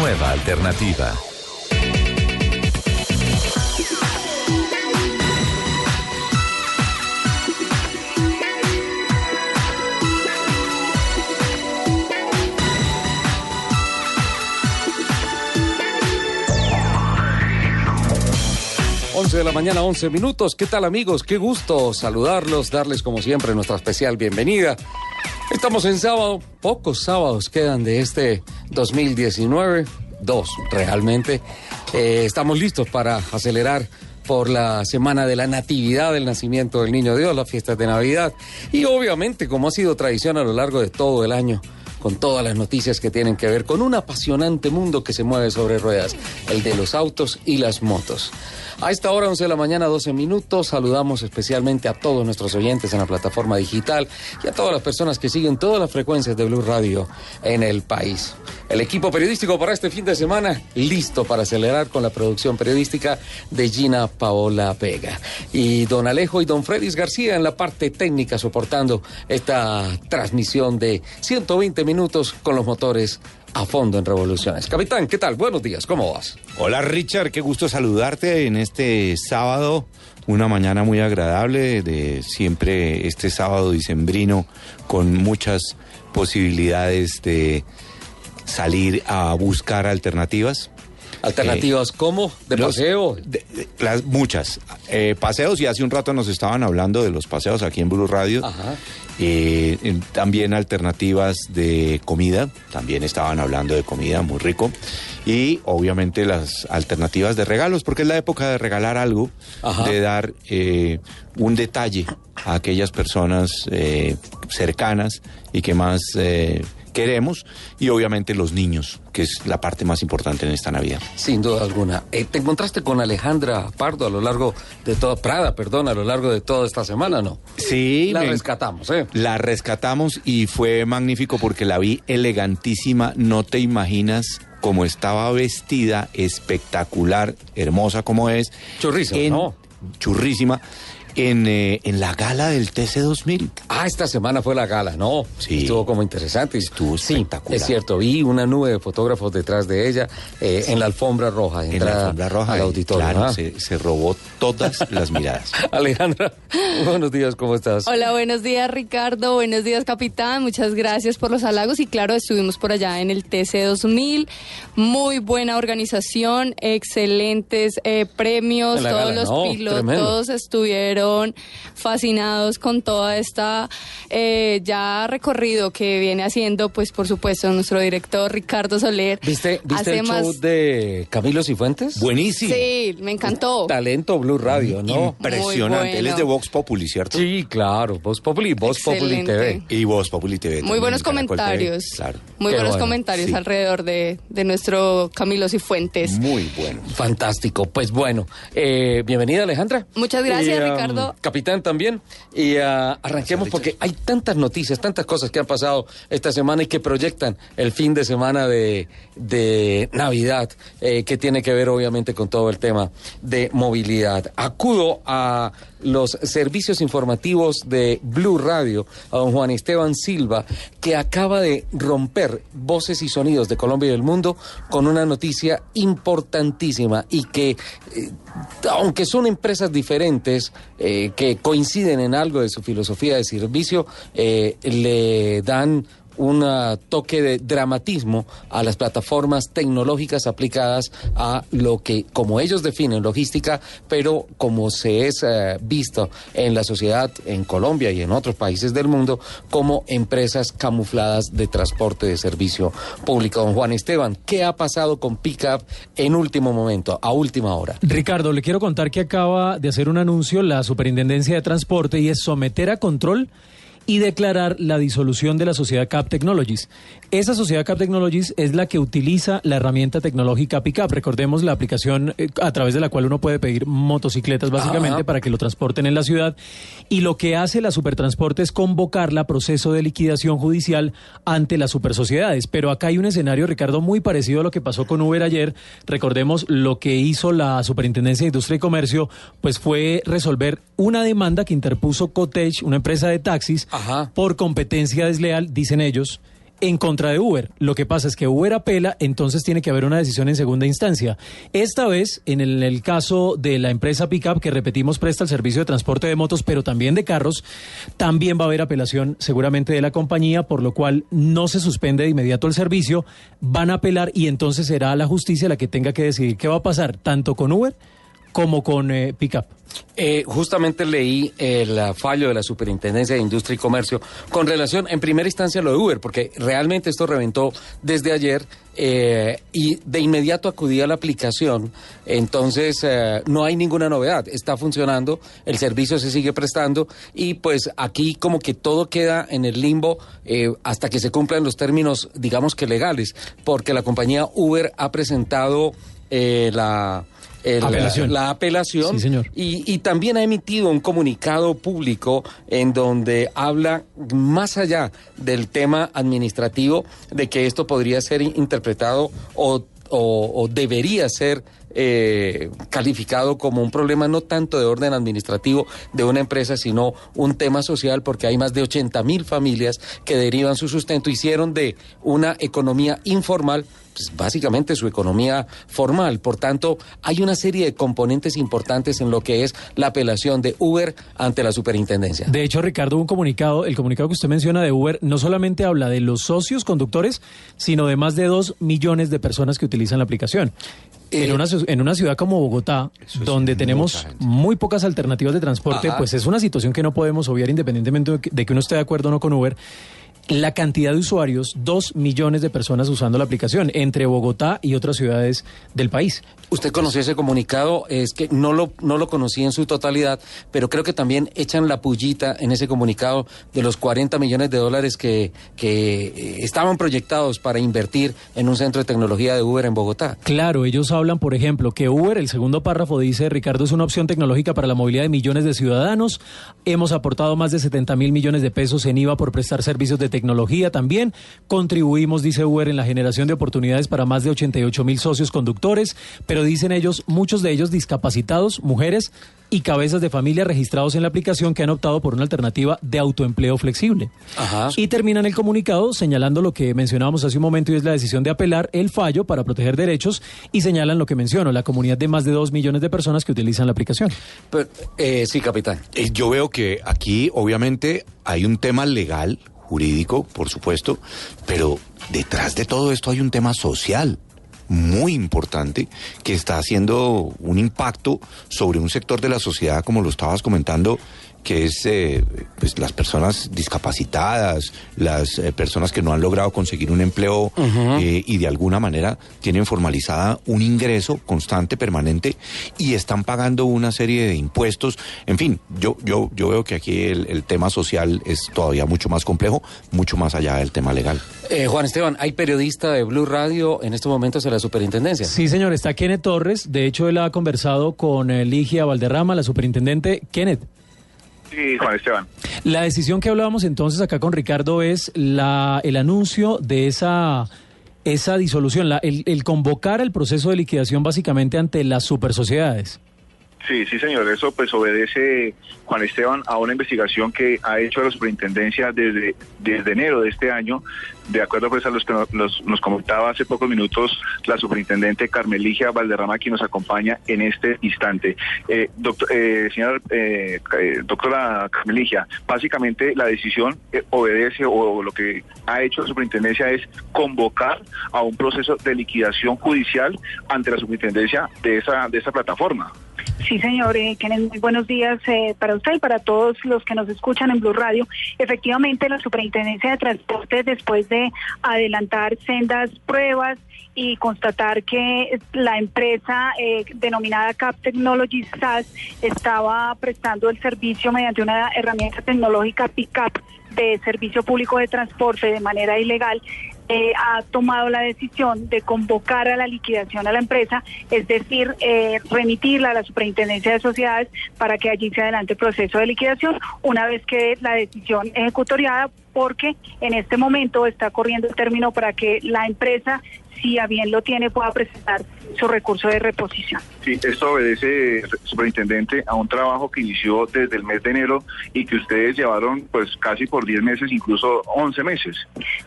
nueva alternativa. 11 de la mañana, 11 minutos. ¿Qué tal amigos? Qué gusto saludarlos, darles como siempre nuestra especial bienvenida. Estamos en sábado, pocos sábados quedan de este 2019, dos realmente. Eh, estamos listos para acelerar por la semana de la Natividad del Nacimiento del Niño Dios, las fiestas de Navidad y obviamente como ha sido tradición a lo largo de todo el año con todas las noticias que tienen que ver con un apasionante mundo que se mueve sobre ruedas, el de los autos y las motos. A esta hora, 11 de la mañana, 12 minutos, saludamos especialmente a todos nuestros oyentes en la plataforma digital y a todas las personas que siguen todas las frecuencias de Blue Radio en el país. El equipo periodístico para este fin de semana listo para acelerar con la producción periodística de Gina Paola Vega. Y don Alejo y don Fredis García en la parte técnica soportando esta transmisión de 120 minutos con los motores a fondo en revoluciones. Capitán, ¿qué tal? Buenos días, ¿cómo vas? Hola Richard, qué gusto saludarte en este sábado, una mañana muy agradable de siempre este sábado dicembrino con muchas posibilidades de salir a buscar alternativas. ¿Alternativas cómo? ¿De paseo? las, muchas. Eh, paseos, y hace un rato nos estaban hablando de los paseos aquí en Blue Radio. Ajá. Eh, también alternativas de comida, también estaban hablando de comida, muy rico. Y obviamente las alternativas de regalos, porque es la época de regalar algo, de dar eh, un detalle a aquellas personas eh, cercanas y que más queremos y obviamente los niños, que es la parte más importante en esta Navidad. Sin duda alguna. Eh, ¿Te encontraste con Alejandra Pardo a lo largo de toda, Prada, perdón, a lo largo de toda esta semana, no? Sí. La rescatamos, ¿eh? La rescatamos y fue magnífico porque la vi elegantísima, no te imaginas cómo estaba vestida, espectacular, hermosa como es. Churrísima, ¿no? Churrísima en, eh, en la gala del TC2000. Ah, esta semana fue la gala, ¿no? Sí. Estuvo como interesante. Estuvo espectacular. es cierto, vi una nube de fotógrafos detrás de ella eh, en la alfombra roja. En la alfombra roja. Al auditorio. Claro, se, se, robó todas las miradas. Alejandra, buenos días, ¿cómo estás? Hola, buenos días, Ricardo. Buenos días, capitán. Muchas gracias por los halagos. Y claro, estuvimos por allá en el TC2000. Muy buena organización, excelentes eh, premios. Todos los pilotos estuvieron fascinados con toda esta eh, ya recorrido que viene haciendo, pues por supuesto, nuestro director Ricardo Soler. ¿Viste, ¿viste el show de Camilo Cifuentes? Buenísimo. Sí, me encantó. Talento Blue Radio, ¿no? Impresionante. Él es de Vox Populi, ¿cierto? Sí, claro. Vox Populi, Vox Populi TV. Y Vox Populi TV. Muy buenos comentarios. Claro. Muy buenos comentarios alrededor de, de, nuestro Camilo Cifuentes. Muy bueno. Fantástico. Pues bueno, eh, bienvenida Alejandra. Muchas gracias, um, Ricardo capitán también. Y uh, arranquemos porque hay tantas noticias, tantas cosas que han pasado esta semana y que proyectan el fin de semana de, de Navidad, eh, que tiene que ver obviamente con todo el tema de movilidad. Acudo a los servicios informativos de Blue Radio, a don Juan Esteban Silva, que acaba de romper voces y sonidos de Colombia y del mundo con una noticia importantísima y que, eh, aunque son empresas diferentes, eh, que coinciden en algo de su filosofía de servicio, eh, le dan un toque de dramatismo a las plataformas tecnológicas aplicadas a lo que, como ellos definen, logística, pero como se es eh, visto en la sociedad en Colombia y en otros países del mundo, como empresas camufladas de transporte de servicio público. Don Juan Esteban, ¿qué ha pasado con Pickup en último momento, a última hora? Ricardo, le quiero contar que acaba de hacer un anuncio la Superintendencia de Transporte y es someter a control y declarar la disolución de la sociedad Cap Technologies. Esa sociedad Cap Technologies es la que utiliza la herramienta tecnológica Pickup. Recordemos la aplicación eh, a través de la cual uno puede pedir motocicletas básicamente para que lo transporten en la ciudad. Y lo que hace la Supertransporte es convocarla a proceso de liquidación judicial ante las supersociedades. Pero acá hay un escenario, Ricardo, muy parecido a lo que pasó con Uber ayer. Recordemos lo que hizo la Superintendencia de Industria y Comercio, pues fue resolver una demanda que interpuso Cottage, una empresa de taxis, por competencia desleal, dicen ellos, en contra de Uber. Lo que pasa es que Uber apela, entonces tiene que haber una decisión en segunda instancia. Esta vez, en el, caso de la empresa Pickup, que repetimos presta el servicio de transporte de motos, pero también de carros, también va a haber apelación seguramente de la compañía, por lo cual no se suspende de inmediato el servicio, van a apelar y entonces será la justicia la que tenga que decidir qué va a pasar, tanto con Uber como con eh, Pickup. Eh, justamente leí el fallo de la Superintendencia de Industria y Comercio con relación, en primera instancia, a lo de Uber, porque realmente esto reventó desde ayer eh, y de inmediato acudí a la aplicación. Entonces, no hay ninguna novedad. Está funcionando, el servicio se sigue prestando y pues aquí como que todo queda en el limbo hasta que se cumplan los términos, digamos que legales, porque la compañía Uber ha presentado la la apelación. Y, también ha emitido un comunicado público en donde habla más allá del tema administrativo de que esto podría ser interpretado o, o debería ser eh, calificado como un problema no tanto de orden administrativo de una empresa, sino un tema social, porque hay más de 80 mil familias que derivan su sustento, hicieron de una economía informal pues, básicamente su economía formal. Por tanto, hay una serie de componentes importantes en lo que es la apelación de Uber ante la superintendencia. De hecho, Ricardo, un comunicado, el comunicado que usted menciona de Uber, no solamente habla de los socios conductores, sino de más de dos millones de personas que utilizan la aplicación. En, eh, una, en una ciudad como Bogotá, donde tenemos muy pocas alternativas de transporte, pues es una situación que no podemos obviar independientemente de que uno esté de acuerdo o no con Uber la cantidad de usuarios, dos millones de personas usando la aplicación entre Bogotá y otras ciudades del país. Usted conoció ese comunicado, es que no lo, no lo conocí en su totalidad, pero creo que también echan la pullita en ese comunicado de los 40 millones de dólares que, que eh, estaban proyectados para invertir en un centro de tecnología de Uber en Bogotá. Claro, ellos hablan, por ejemplo, que Uber, el segundo párrafo dice, Ricardo, es una opción tecnológica para la movilidad de millones de ciudadanos. Hemos aportado más de 70 mil millones de pesos en IVA por prestar servicios de tecnología también. Contribuimos, dice Uber, en la generación de oportunidades para más de 88 mil socios conductores, pero dicen ellos, muchos de ellos discapacitados, mujeres y cabezas de familia registrados en la aplicación que han optado por una alternativa de autoempleo flexible. Y terminan el comunicado señalando lo que mencionábamos hace un momento y es la decisión de apelar el fallo para proteger derechos y señalan lo que menciono, la comunidad de más de dos millones de personas que utilizan la aplicación. Eh, sí, capitán. Eh, yo veo que aquí obviamente hay un tema legal jurídico, por supuesto, pero detrás de todo esto hay un tema social muy importante que está haciendo un impacto sobre un sector de la sociedad, como lo estabas comentando, que es eh, pues las personas discapacitadas, las eh, personas que no han logrado conseguir un empleo eh, y de alguna manera tienen formalizada un ingreso constante, permanente y están pagando una serie de impuestos. En fin, yo, yo, yo veo que aquí el, tema social es todavía mucho más complejo, mucho más allá del tema legal. Juan Esteban, ¿hay periodista de Blue Radio en estos momentos en la superintendencia? Sí, señor, está Kenneth Torres. De hecho, él ha conversado con Ligia Valderrama, la superintendente. Kenneth. Sí, Juan Esteban. La decisión que hablábamos entonces acá con Ricardo es la, el anuncio de esa, esa disolución, la, el, convocar el proceso de liquidación básicamente ante las supersociedades. Sí, sí, señor. Eso pues obedece, Juan Esteban, a una investigación que ha hecho la superintendencia desde, desde enero de este año, de acuerdo pues a los que nos, comentaba hace pocos minutos la superintendente Carmeligia Valderrama, quien nos acompaña en este instante. Eh, doctor, eh, señora eh, eh, doctora Carmeligia, básicamente la decisión obedece o lo que ha hecho la superintendencia es convocar a un proceso de liquidación judicial ante la superintendencia de esa, de esa plataforma. Sí, señor, eh, muy buenos días eh, para usted y para todos los que nos escuchan en Blue Radio. Efectivamente, la Superintendencia de Transporte, después de adelantar sendas pruebas y constatar que la empresa eh, denominada Cap Technologies SAS estaba prestando el servicio mediante una herramienta tecnológica PICAP de servicio público de transporte de manera ilegal, eh, ha tomado la decisión de convocar a la liquidación a la empresa, es decir, eh, remitirla a la Superintendencia de Sociedades para que allí se adelante el proceso de liquidación una vez que la decisión ejecutoriada, porque en este momento está corriendo el término para que la empresa si a bien lo tiene, pueda presentar su recurso de reposición. Sí, esto obedece, superintendente, a un trabajo que inició desde el mes de enero y que ustedes llevaron pues casi por 10 meses, incluso 11 meses.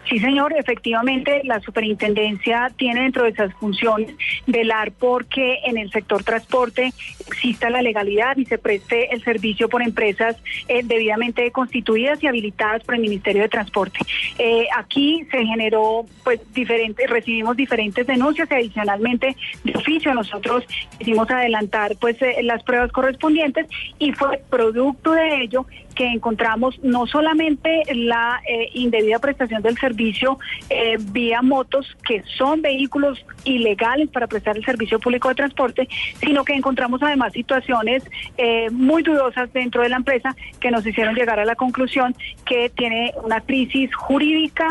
Sí, señor, efectivamente la superintendencia tiene dentro de esas funciones velar porque en el sector transporte exista la legalidad y se preste el servicio por empresas eh, debidamente constituidas y habilitadas por el Ministerio de Transporte. Eh, aquí se generó pues diferentes, recibimos diferentes denuncias y adicionalmente de oficio nosotros hicimos adelantar pues eh, las pruebas correspondientes y fue producto de ello que encontramos no solamente la eh, indebida prestación del servicio eh, vía motos, que son vehículos ilegales para prestar el servicio público de transporte, sino que encontramos además situaciones eh, muy dudosas dentro de la empresa que nos hicieron llegar a la conclusión que tiene una crisis jurídica,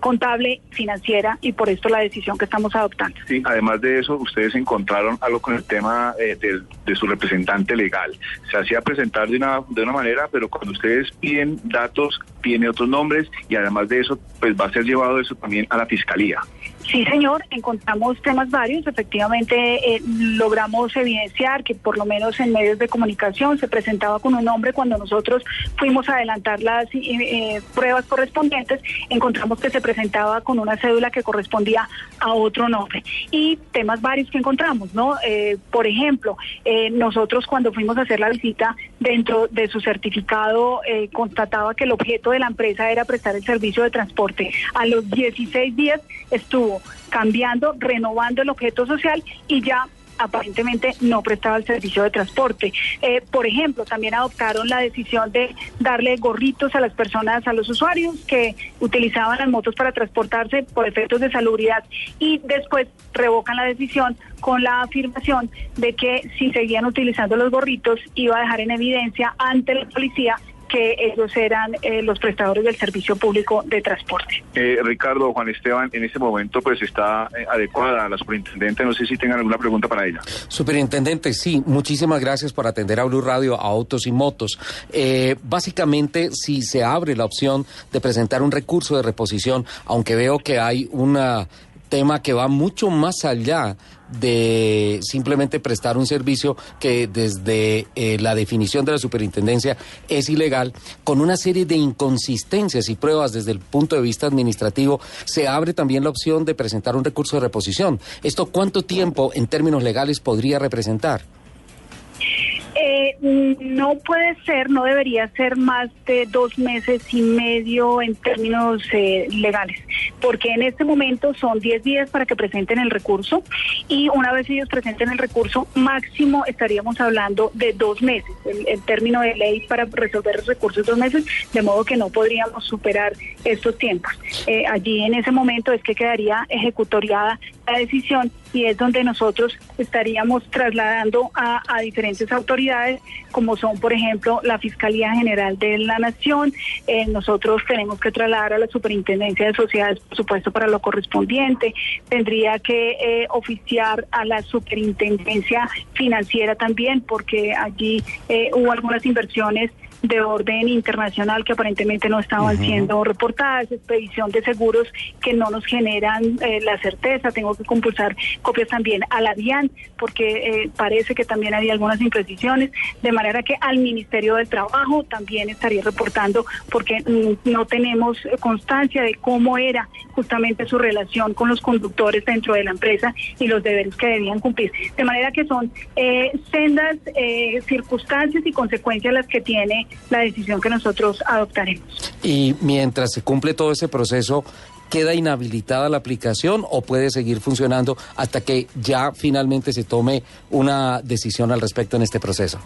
contable, financiera y por esto la decisión que estamos adoptando. Sí, además de eso, ustedes encontraron algo con el tema de, de su representante legal. Se hacía presentar de una, de una manera pero cuando ustedes piden datos, tiene otros nombres y además de eso, pues va a ser llevado eso también a la fiscalía. Sí, señor, encontramos temas varios. Efectivamente, eh, logramos evidenciar que por lo menos en medios de comunicación se presentaba con un nombre. Cuando nosotros fuimos a adelantar las eh, eh, pruebas correspondientes, encontramos que se presentaba con una cédula que correspondía a otro nombre. Y temas varios que encontramos, ¿no? por ejemplo, nosotros cuando fuimos a hacer la visita, dentro de su certificado, constataba que el objeto de la empresa era prestar el servicio de transporte. A los 16 días estuvo cambiando, renovando el objeto social y ya aparentemente no prestaba el servicio de transporte. Eh, por ejemplo, también adoptaron la decisión de darle gorritos a las personas, a los usuarios que utilizaban las motos para transportarse por efectos de salubridad y después revocan la decisión con la afirmación de que si seguían utilizando los gorritos iba a dejar en evidencia ante la policía que ellos eran eh, los prestadores del servicio público de transporte. Eh, Ricardo, Juan Esteban, en este momento pues está eh, adecuada la superintendente, no sé si tengan alguna pregunta para ella. Superintendente, sí, muchísimas gracias por atender a Blue Radio, a Autos y Motos. básicamente, si se abre la opción de presentar un recurso de reposición, aunque veo que hay una tema que va mucho más allá de simplemente prestar un servicio que desde eh, la definición de la superintendencia es ilegal, con una serie de inconsistencias y pruebas desde el punto de vista administrativo, se abre también la opción de presentar un recurso de reposición. ¿Esto cuánto tiempo en términos legales podría representar? Eh, no puede ser, no debería ser más de dos meses y medio en términos eh, legales, porque en este momento son 10 días para que presenten el recurso y una vez ellos presenten el recurso, máximo estaríamos hablando de dos meses, el, término de ley para resolver los recursos dos meses, de modo que no podríamos superar estos tiempos. Eh, allí en ese momento es que quedaría ejecutoriada la decisión y es donde nosotros estaríamos trasladando a, diferentes autoridades, como son, por ejemplo, la Fiscalía General de la Nación. Eh, nosotros tenemos que trasladar a la Superintendencia de Sociedades, por supuesto, para lo correspondiente. Tendría que eh, oficiar a la Superintendencia Financiera también, porque allí eh, hubo algunas inversiones de orden internacional que aparentemente no estaban siendo reportadas, expedición de seguros que no nos generan eh, la certeza, tengo que compulsar copias también a la DIAN porque eh, parece que también había algunas imprecisiones, de manera que al Ministerio del Trabajo también estaría reportando porque no tenemos constancia de cómo era justamente su relación con los conductores dentro de la empresa y los deberes que debían cumplir. De manera que son eh, sendas circunstancias y consecuencias las que tiene la decisión que nosotros adoptaremos. Y mientras se cumple todo ese proceso, ¿queda inhabilitada la aplicación o puede seguir funcionando hasta que ya finalmente se tome una decisión al respecto en este proceso?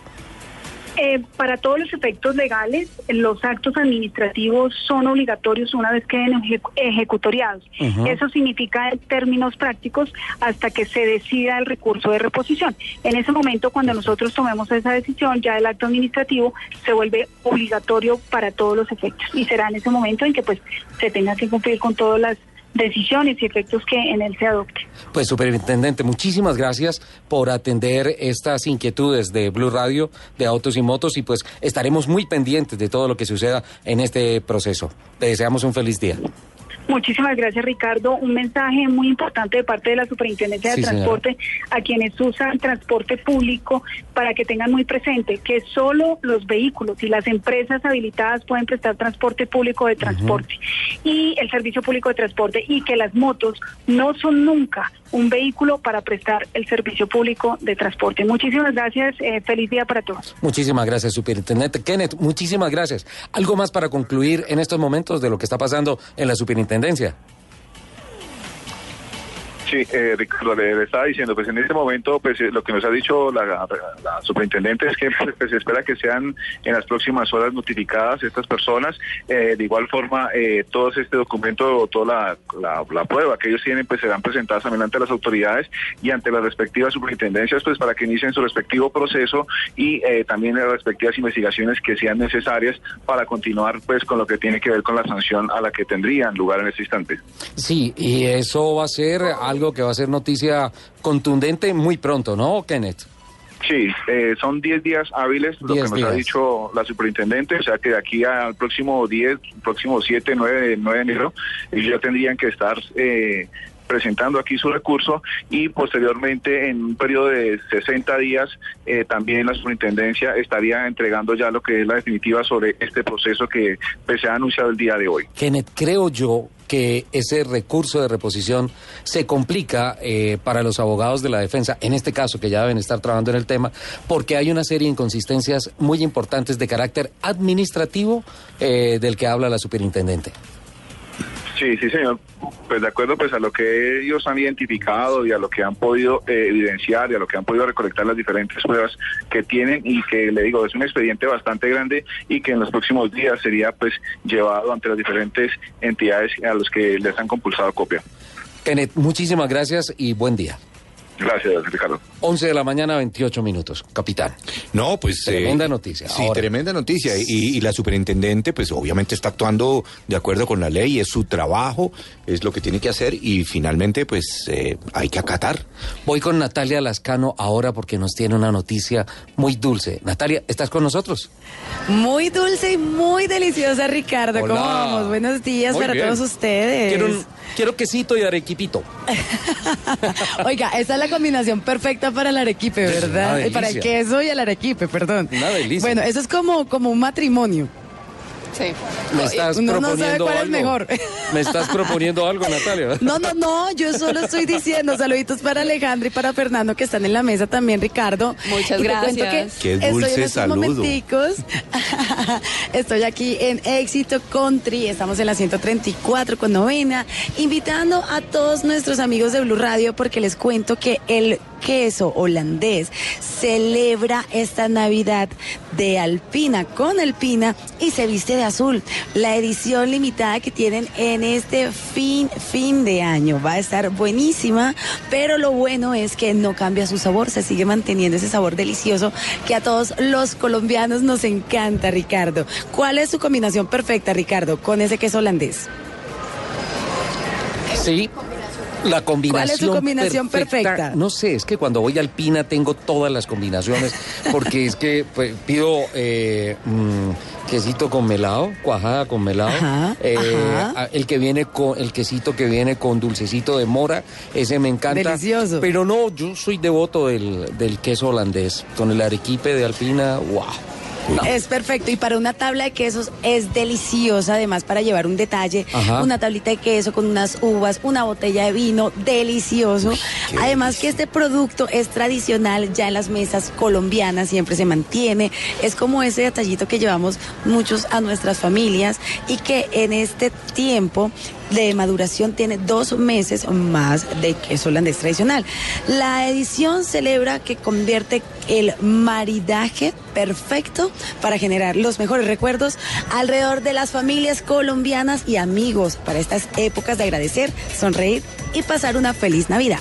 Eh, para todos los efectos legales, los actos administrativos son obligatorios una vez queden ejecutoriados. Eso significa en términos prácticos hasta que se decida el recurso de reposición. En ese momento, cuando nosotros tomemos esa decisión, ya el acto administrativo se vuelve obligatorio para todos los efectos y será en ese momento en que pues se tenga que cumplir con todas las decisiones y efectos que en él se adopte. Pues superintendente, muchísimas gracias por atender estas inquietudes de Blue Radio, de autos y motos y pues estaremos muy pendientes de todo lo que suceda en este proceso. Le deseamos un feliz día. Muchísimas gracias, Ricardo. Un mensaje muy importante de parte de la Superintendencia de Transporte a quienes usan transporte público para que tengan muy presente que solo los vehículos y las empresas habilitadas pueden prestar transporte público de transporte y el servicio público de transporte y que las motos no son nunca un vehículo para prestar el servicio público de transporte. Muchísimas gracias. Eh, feliz día para todos. Muchísimas gracias, Superintendente. Kenneth, muchísimas gracias. ¿Algo más para concluir en estos momentos de lo que está pasando en la Superintendencia? Sí, eh, Ricardo, le, estaba diciendo, pues en este momento, pues eh, lo que nos ha dicho la, superintendente es que pues, se espera que sean en las próximas horas notificadas estas personas. Eh, de igual forma, eh, todo este documento o toda la, prueba que ellos tienen, pues serán presentadas también ante las autoridades y ante las respectivas superintendencias, pues para que inicien su respectivo proceso y también las respectivas investigaciones que sean necesarias para continuar, pues, con lo que tiene que ver con la sanción a la que tendrían lugar en este instante. Sí, y eso va a ser algo que va a ser noticia contundente muy pronto, ¿no, Kenneth? Sí, eh, son 10 días hábiles, lo que nos ha dicho la superintendente, o sea que de aquí al próximo 10, próximo 7, 9, 9 de enero, ellos ya tendrían que estar eh, presentando aquí su recurso y posteriormente en un periodo de 60 días eh, también la superintendencia estaría entregando ya lo que es la definitiva sobre este proceso que pues, se ha anunciado el día de hoy. Kenneth, creo yo que ese recurso de reposición se complica eh, para los abogados de la defensa, en este caso que ya deben estar trabajando en el tema, porque hay una serie de inconsistencias muy importantes de carácter administrativo eh, del que habla la superintendente. Sí, sí, señor. Pues de acuerdo pues a lo que ellos han identificado y a lo que han podido eh, evidenciar y a lo que han podido recolectar las diferentes pruebas que tienen y que le digo es un expediente bastante grande y que en los próximos días sería pues llevado ante las diferentes entidades a los que les han compulsado copia. Kenneth, muchísimas gracias y buen día. Gracias, Ricardo. 11 de la mañana, 28 minutos, capitán. No, pues... Tremenda eh, noticia. Sí, tremenda noticia. Y, la superintendente, pues obviamente está actuando de acuerdo con la ley, es su trabajo, es lo que tiene que hacer y finalmente, pues eh, hay que acatar. Voy con Natalia Lascano ahora porque nos tiene una noticia muy dulce. Natalia, ¿estás con nosotros? Muy dulce y muy deliciosa, Ricardo. ¿Cómo vamos? Buenos días para todos ustedes. Quiero, quiero quesito y arequipito. Oiga, esa es la combinación perfecta para el arequipe, ¿verdad? Para el queso y el arequipe, perdón. Una delicia. Bueno, eso es como, como un matrimonio. Sí. Me estás proponiendo no sabe cuál es mejor. ¿Me estás proponiendo algo, Natalia? No, no, no, yo solo estoy diciendo saluditos para Alejandro y para Fernando que están en la mesa también, Ricardo. Muchas gracias. Qué dulce estoy en momenticos. estoy aquí en Éxito Country, estamos en la 134 con novena, invitando a todos nuestros amigos de Blue Radio porque les cuento que el queso holandés celebra esta Navidad de Alpina con Alpina y se viste de azul. La edición limitada que tienen en este fin, fin de año va a estar buenísima, pero lo bueno es que no cambia su sabor, se sigue manteniendo ese sabor delicioso que a todos los colombianos nos encanta, Ricardo. ¿Cuál es su combinación perfecta, Ricardo, con ese queso holandés? Sí, la combinación. ¿Cuál es su combinación perfecta? No sé, es que cuando voy a Alpina tengo todas las combinaciones, porque es que pues, pido eh, mm, quesito con melado, cuajada con melado, eh, el que viene con el quesito que viene con dulcecito de mora, ese me encanta. Delicioso. Pero no, yo soy devoto del, del queso holandés, con el arequipe de Alpina, wow. Es perfecto. Y para una tabla de quesos es deliciosa, además para llevar un detalle, una tablita de queso con unas uvas, una botella de vino, delicioso. además que este producto es tradicional ya en las mesas colombianas, siempre se mantiene. Es como ese detallito que llevamos muchos a nuestras familias y que en este tiempo de maduración tiene dos meses más de queso holandés tradicional. La edición celebra que convierte el maridaje perfecto para generar los mejores recuerdos alrededor de las familias colombianas y amigos para estas épocas de agradecer, sonreír y pasar una feliz Navidad.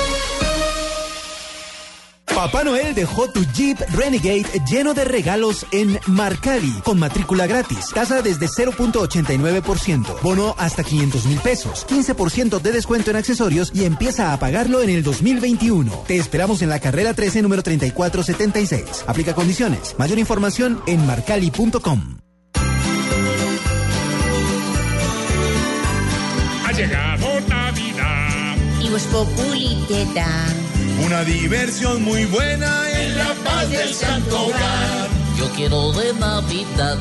Papá Noel dejó tu Jeep Renegade lleno de regalos en Marcali, con matrícula gratis, tasa desde 0.89%, bono hasta 500 mil pesos, 15% de descuento en accesorios y empieza a pagarlo en el 2021. Te esperamos en la carrera 13, número 3476. Aplica condiciones. Mayor información en marcali.com. Ha llegado Navidad. Y vos populi te da una diversión muy buena en la paz del santo hogar. Yo quiero de Navidad,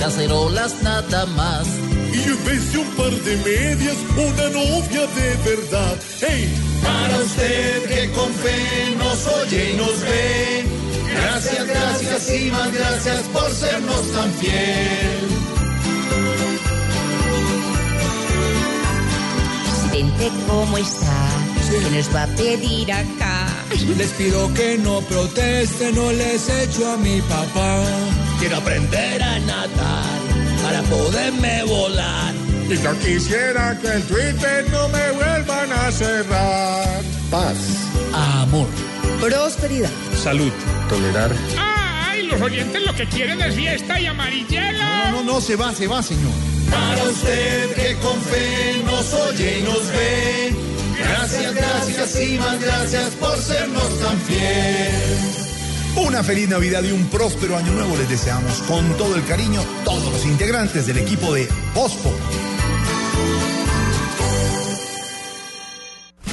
cacerolas nada más. Y en vez de un par de medias, una novia de verdad. ¡Hey! Para usted que con fe nos oye y nos ve. Gracias, gracias y más gracias por sernos tan fiel. Presidente, ¿cómo está? ¿Qué nos va a pedir acá? Les pido que no protesten, no les echo a mi papá. Quiero aprender a nadar para poderme volar. Y yo quisiera que el Twitter no me vuelvan a cerrar. Paz. Amor. Prosperidad. Salud. Tolerar. ¡Ay! Los oyentes lo que quieren es fiesta y amarillelo. No, no, no, se va, se va, señor. Para usted que con fe nos oye y nos ve. Gracias, gracias y más gracias por sernos tan fiel. Una feliz Navidad y un próspero año nuevo les deseamos con todo el cariño todos los integrantes del equipo de Bospo.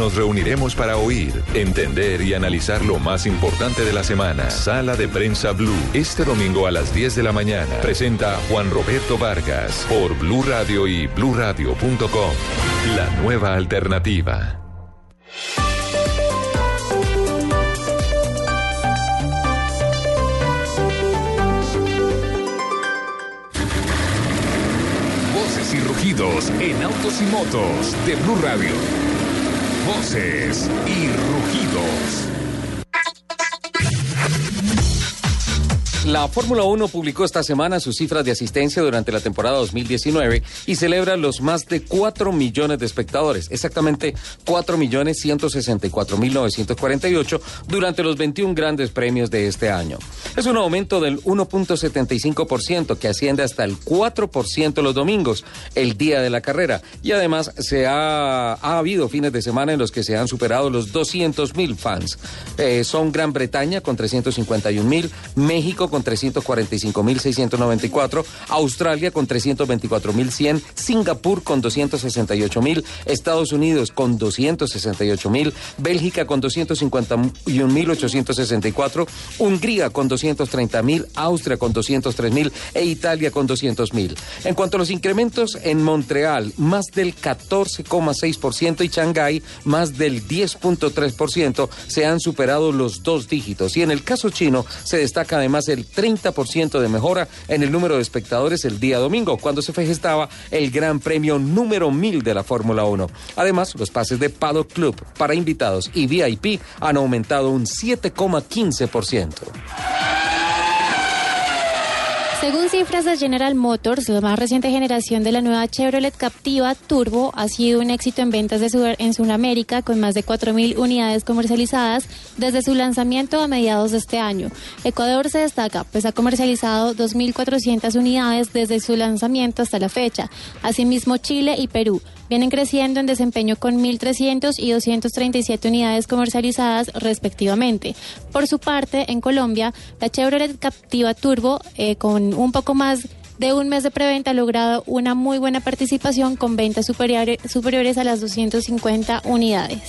nos reuniremos para oír, entender y analizar lo más importante de la semana. Sala de Prensa Blue. Este domingo a las 10 de la mañana. Presenta Juan Roberto Vargas por Blue Radio y bluradio.com. La nueva alternativa. Voces y rugidos en autos y motos de Blue Radio voces y rugidos. La Fórmula 1 publicó esta semana sus cifras de asistencia durante la temporada 2019 y celebra los más de 4 millones de espectadores, exactamente 4 millones 164 mil 948 durante los 21 grandes premios de este año. Es un aumento del 1.75% que asciende hasta el 4% los domingos, el día de la carrera. Y además se ha, ha habido fines de semana en los que se han superado los 200 mil fans. Eh, son Gran Bretaña con 351 mil, México con 345.694, Australia con 324.100, Singapur con 268.000, Estados Unidos con 268.000, Bélgica con 251.864, Hungría con 230.000, Austria con 203.000 e Italia con 200.000. En cuanto a los incrementos, en Montreal más del 14,6% y Shanghái más del 10.3% se han superado los dos dígitos. Y en el caso chino se destaca además el 30% de mejora en el número de espectadores el día domingo, cuando se festaba el Gran Premio número 1000 de la Fórmula 1. Además, los pases de Paddock Club para invitados y VIP han aumentado un 7,15%. Según cifras de General Motors, la más reciente generación de la nueva Chevrolet Captiva Turbo ha sido un éxito en ventas de en Sudamérica con más de 4.000 unidades comercializadas desde su lanzamiento a mediados de este año. Ecuador se destaca, pues ha comercializado 2.400 unidades desde su lanzamiento hasta la fecha. Asimismo, Chile y Perú vienen creciendo en desempeño con 1.300 y 237 unidades comercializadas respectivamente. Por su parte, en Colombia, la Chevrolet Captiva Turbo, eh, con un poco más de un mes de preventa ha logrado una muy buena participación con ventas superiores, a las 250 unidades.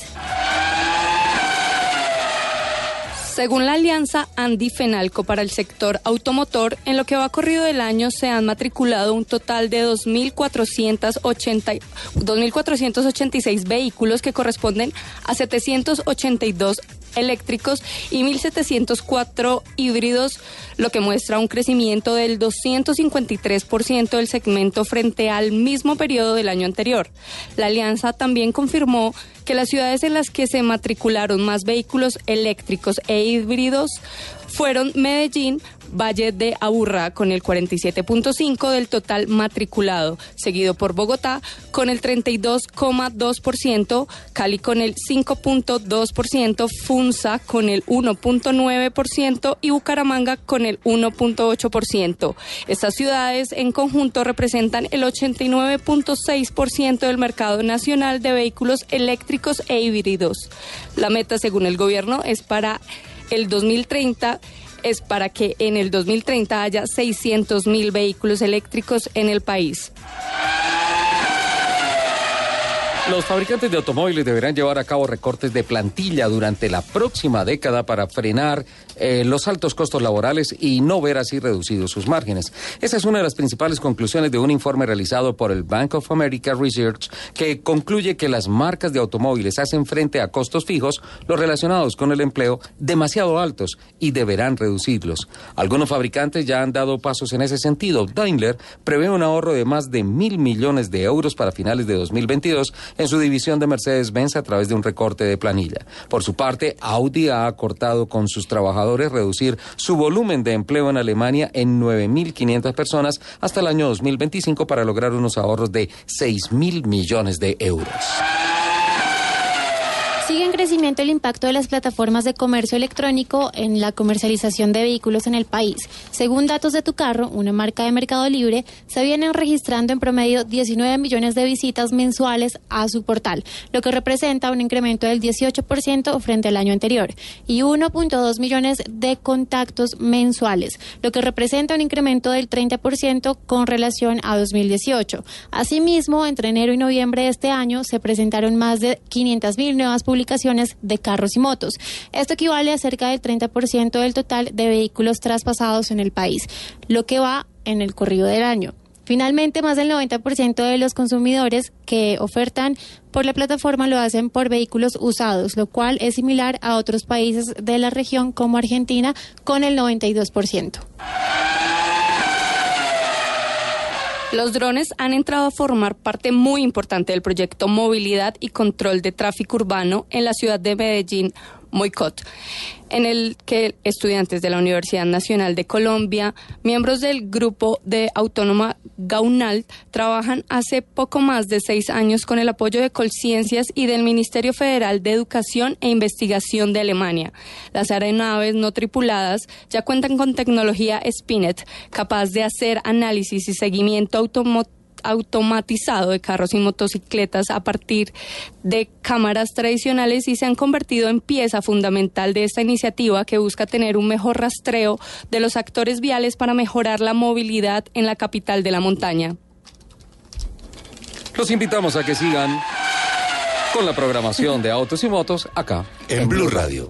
Según la alianza Andy Fenalco para el sector automotor, en lo que va corrido del año se han matriculado un total de 2.486 vehículos que corresponden a 782 eléctricos y 1.704 híbridos, lo que muestra un crecimiento del 253% del segmento frente al mismo periodo del año anterior. La alianza también confirmó que las ciudades en las que se matricularon más vehículos eléctricos e híbridos fueron Medellín, Valle de Aburrá con el 47.5 del total matriculado, seguido por Bogotá con el 32,2%, Cali con el 5.2%, Funza con el 1.9% y Bucaramanga con el 1.8%. Estas ciudades en conjunto representan el 89.6% del mercado nacional de vehículos eléctricos e híbridos. La meta, según el gobierno, es para el 2030 es para que en el 2030 haya 600 mil vehículos eléctricos en el país. Los fabricantes de automóviles deberán llevar a cabo recortes de plantilla durante la próxima década para frenar eh, los altos costos laborales y no ver así reducidos sus márgenes. Esa es una de las principales conclusiones de un informe realizado por el Bank of America Research que concluye que las marcas de automóviles hacen frente a costos fijos, los relacionados con el empleo, demasiado altos y deberán reducirlos. Algunos fabricantes ya han dado pasos en ese sentido. Daimler prevé un ahorro de más de mil millones de euros para finales de 2022 en su división de Mercedes-Benz a través de un recorte de planilla. Por su parte, Audi ha acordado con sus trabajadores reducir su volumen de empleo en Alemania en 9.500 personas hasta el año 2025 para lograr unos ahorros de 6.000 millones de euros. Crecimiento el impacto de las plataformas de comercio electrónico en la comercialización de vehículos en el país. Según datos de Tu Carro, una marca de Mercado Libre, se vienen registrando en promedio 19 millones de visitas mensuales a su portal, lo que representa un incremento del 18% frente al año anterior, y 1.2 millones de contactos mensuales, lo que representa un incremento del 30% con relación a 2018. Asimismo, entre enero y noviembre de este año se presentaron más de 500 mil nuevas publicaciones de carros y motos. Esto equivale a cerca del 30% del total de vehículos traspasados en el país, lo que va en el corrido del año. Finalmente, más del 90% de los consumidores que ofertan por la plataforma lo hacen por vehículos usados, lo cual es similar a otros países de la región como Argentina con el 92%. Los drones han entrado a formar parte muy importante del proyecto Movilidad y Control de Tráfico Urbano en la ciudad de Medellín, Moicot, en el que estudiantes de la Universidad Nacional de Colombia, miembros del grupo de Autónoma Gaunal, trabajan hace poco más de seis años con el apoyo de Colciencias y del Ministerio Federal de Educación e Investigación de Alemania. Las aeronaves no tripuladas ya cuentan con tecnología Spinet, capaz de hacer análisis y seguimiento automático automatizado de carros y motocicletas a partir de cámaras tradicionales y se han convertido en pieza fundamental de esta iniciativa que busca tener un mejor rastreo de los actores viales para mejorar la movilidad en la capital de la montaña. Los invitamos a que sigan con la programación de autos y motos acá en, Blue Radio.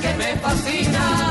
que me fascina.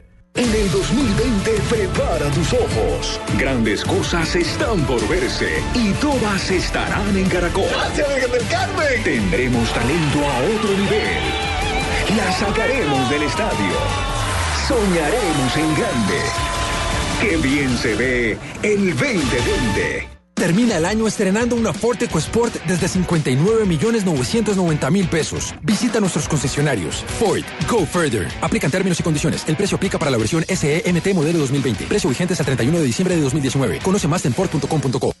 En el 2020 prepara tus ojos. Grandes cosas están por verse y todas estarán en Caracol. ¡Gracias, Virgen del Carmen! Tendremos talento a otro nivel. La sacaremos del estadio. Soñaremos en grande. Qué bien se ve el 2020. Termina el año estrenando una Ford EcoSport desde 59 millones 990 mil pesos. Visita nuestros concesionarios. Ford, go further. Aplican términos y condiciones. El precio aplica para la versión SEMT modelo 2020. Precio vigente hasta 31 de diciembre de 2019. Conoce más en Ford.com.co.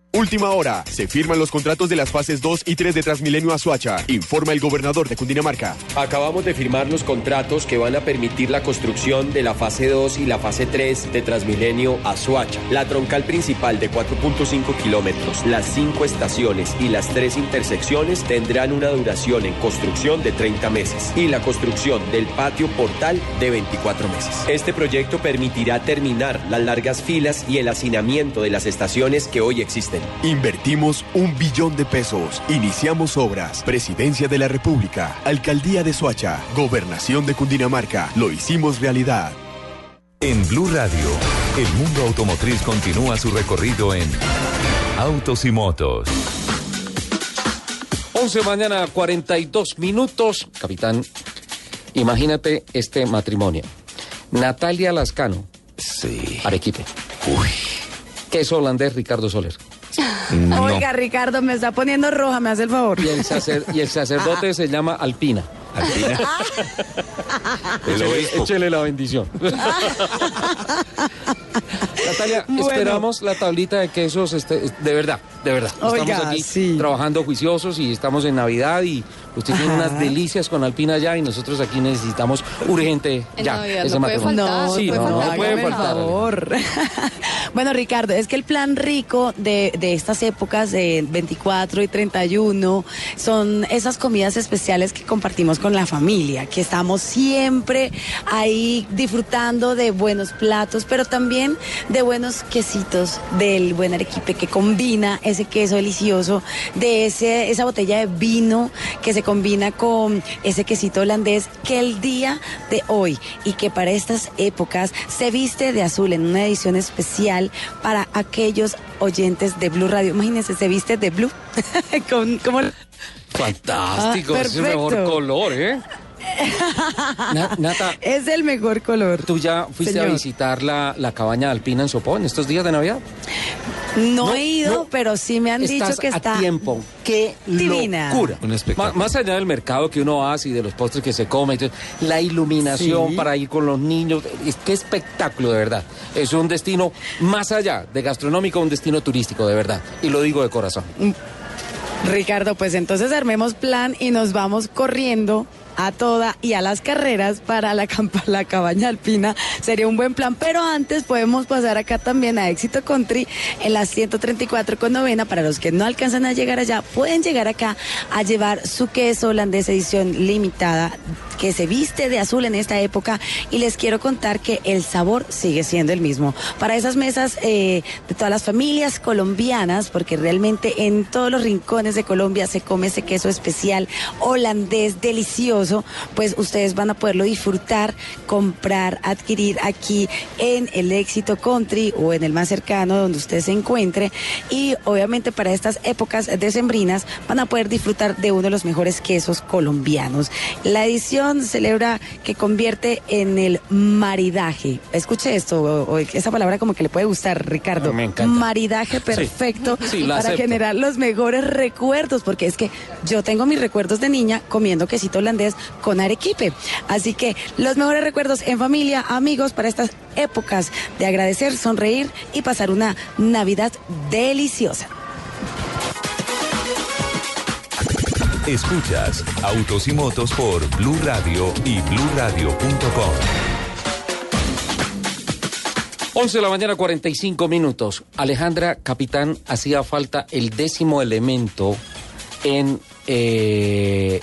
Última hora. Se firman los contratos de las fases 2 y 3 de Transmilenio a Suacha. Informa el gobernador de Cundinamarca. Acabamos de firmar los contratos que van a permitir la construcción de la fase 2 y la fase 3 de Transmilenio a Suacha. La troncal principal de 4.5 kilómetros, las cinco estaciones y las tres intersecciones tendrán una duración en construcción de 30 meses y la construcción del patio portal de 24 meses. Este proyecto permitirá terminar las largas filas y el hacinamiento de las estaciones que hoy existen. Invertimos un billón de pesos. Iniciamos obras. Presidencia de la República. Alcaldía de Soacha. Gobernación de Cundinamarca. Lo hicimos realidad. En Blue Radio, el mundo automotriz continúa su recorrido en Autos y Motos. 11 mañana, 42 minutos. Capitán, imagínate este matrimonio. Natalia Lascano. Sí. Arequipe. Uy. Queso holandés, Ricardo Soler. Oiga, Ricardo, me está poniendo roja, me hace el favor. Y el, sacer- y el sacerdote se llama Alpina. Alpina. El Échele, obispo. échele la bendición. Natalia, Bueno. esperamos la tablita de quesos, este, de verdad, de verdad. Oiga, estamos aquí sí. trabajando juiciosos y estamos en Navidad y usted tiene unas delicias con Alpina ya y nosotros aquí necesitamos urgente En ya Navidad ese no puede matrimonio. faltar, no sí, puede no, no faltar, puede faltar. favor. bueno, Ricardo, es que el plan rico de, de estas épocas de 24 y 31 son esas comidas especiales que compartimos con la familia, que estamos siempre ahí disfrutando de buenos platos, pero también de buenos quesitos del buen arequipe que combina ese queso delicioso, de ese, esa botella de vino que se combina con ese quesito holandés que el día de hoy y que para estas épocas se viste de azul en una edición especial para aquellos oyentes de Blue Radio. Imagínense, se viste de blue. con, como... Fantástico, Ah, es el mejor color, ¿eh? Na- Nata, Es el mejor color. ¿tú ya fuiste a visitar la, la cabaña alpina en Sopón estos días de Navidad? No, No, he ido, no. pero sí me han Estás dicho que a está tiempo. ¡Qué divina. locura! Un espectáculo. Má- Más allá del mercado que uno hace y de los postres que se come, y todo, la iluminación Sí. para ir con los niños, es, qué espectáculo de verdad. Es un destino más allá de gastronómico, un destino turístico de verdad. Y lo digo de corazón. Ricardo, pues entonces armemos plan y nos vamos corriendo a toda y a las carreras para la, cabaña alpina. Sería un buen plan, pero antes podemos pasar acá también a Éxito Country en las 134 con novena. Para los que no alcanzan a llegar allá, pueden llegar acá a llevar su queso holandés edición limitada que se viste de azul en esta época y les quiero contar que el sabor sigue siendo el mismo. Para esas mesas eh, de todas las familias colombianas, porque realmente en todos los rincones de Colombia se come ese queso especial holandés delicioso, pues ustedes van a poderlo disfrutar, comprar, adquirir aquí en el Éxito Country o en el más cercano donde usted se encuentre y obviamente para estas épocas decembrinas van a poder disfrutar de uno de los mejores quesos colombianos. La edición celebra que convierte en el maridaje. Escuche esto, o- o esa palabra como que le puede gustar, Ricardo. Me encanta. Maridaje perfecto Sí, para acepto. generar los mejores recuerdos, porque es que yo tengo mis recuerdos de niña comiendo quesito holandés con arequipe. Así que los mejores recuerdos en familia, amigos, para estas épocas de agradecer, sonreír y pasar una Navidad deliciosa. Escuchas Autos y Motos por Blue Radio y BlueRadio.com. 11 de la mañana, 45 minutos. Alejandra, capitán, hacía falta el décimo elemento en eh,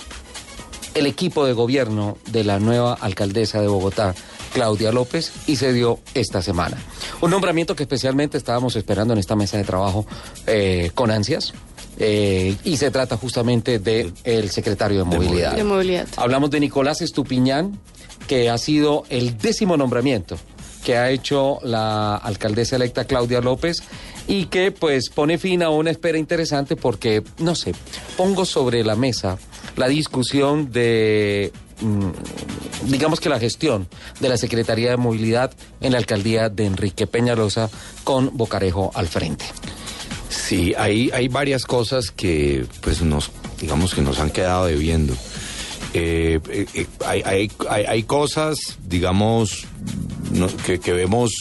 el equipo de gobierno de la nueva alcaldesa de Bogotá, Claudia López, y se dio esta semana. Un nombramiento que especialmente estábamos esperando en esta mesa de trabajo eh, con ansias. eh, y se trata justamente del el secretario de movilidad. De movilidad. Hablamos de Nicolás Estupiñán, que ha sido el décimo nombramiento que ha hecho la alcaldesa electa Claudia López y que pues pone fin a una espera interesante porque, no sé, pongo sobre la mesa la discusión de, mm, digamos que la gestión de la Secretaría de Movilidad en la alcaldía de Enrique Peñalosa con Bocarejo al frente. Sí, hay, hay varias cosas que pues nos, digamos que nos han quedado debiendo. Eh, eh, eh, hay, hay, hay, hay cosas, digamos, no- que, que vemos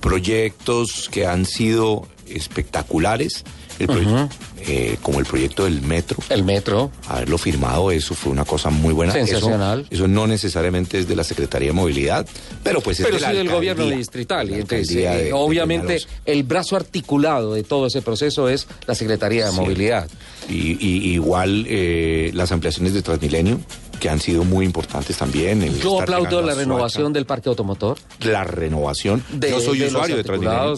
proyectos que han sido espectaculares. El eh, como el proyecto del metro. El metro. Haberlo firmado, eso fue una cosa muy buena. Sensacional. Eso, no necesariamente es de la Secretaría de Movilidad, pero pues es Pero de sí del gobierno distrital. Y entonces, eh, de- obviamente, el brazo articulado de todo ese proceso es la Secretaría de Sí. Movilidad. Y, y- igual eh, las ampliaciones de Transmilenio, que han sido muy importantes también. el Yo aplaudo la renovación del parque automotor. La renovación. De- Yo soy de usuario de Transmilenio.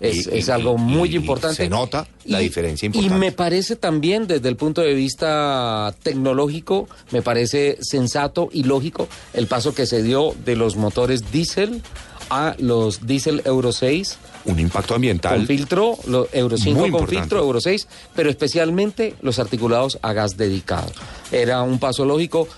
Es, Y- es y- algo y- muy y importante. Se nota la Y- diferencia Y importante. me parece también, desde el punto de vista tecnológico, me parece sensato y lógico el paso que se dio de los motores diésel a los diésel Euro 6. Un impacto ambiental. Con filtro, lo- Euro 5 Muy con importante. filtro, Euro 6, pero especialmente los articulados a gas dedicado. Era un paso lógico.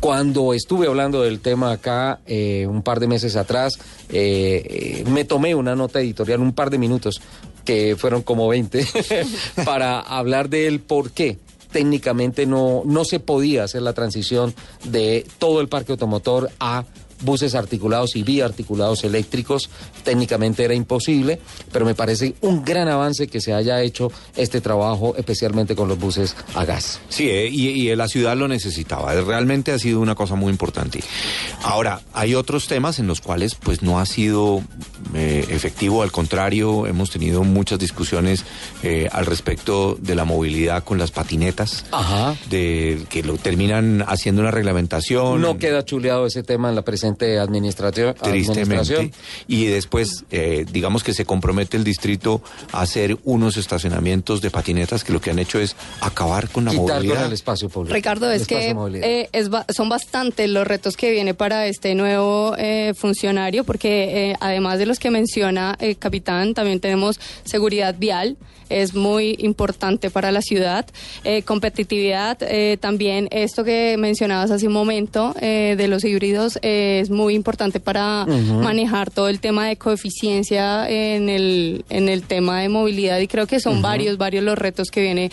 Cuando estuve hablando del tema acá eh, un par de meses atrás, eh, me tomé una nota editorial, un par de minutos, que fueron como 20, para hablar del por qué técnicamente no, no se podía hacer la transición de todo el parque automotor a buses articulados y biarticulados eléctricos. Técnicamente era imposible, pero me parece un gran avance que se haya hecho este trabajo, especialmente con los buses a gas. Sí, eh, y, y la ciudad lo necesitaba. Realmente ha sido una cosa muy importante. Ahora, hay otros temas en los cuales pues no ha sido eh, efectivo. Al contrario, hemos tenido muchas discusiones eh, al respecto de la movilidad con las patinetas. Ajá. De que lo terminan haciendo una reglamentación. No queda chuleado ese tema en la presente administración. Tristemente. administración. Y después, eh, digamos que se compromete el distrito a hacer unos estacionamientos de patinetas que lo que han hecho es acabar con la Quitar movilidad. con el espacio público. Ricardo, es que eh, es ba- son bastantes los retos que viene para este nuevo eh, funcionario, porque eh, además de los que menciona el capitán, también tenemos seguridad vial, es muy importante para la ciudad, eh, competitividad, eh, también esto que mencionabas hace un momento eh, de los híbridos eh, es muy importante para manejar todo el tema de coeficiencia en el, en el tema de movilidad y creo que son varios, varios los retos que viene.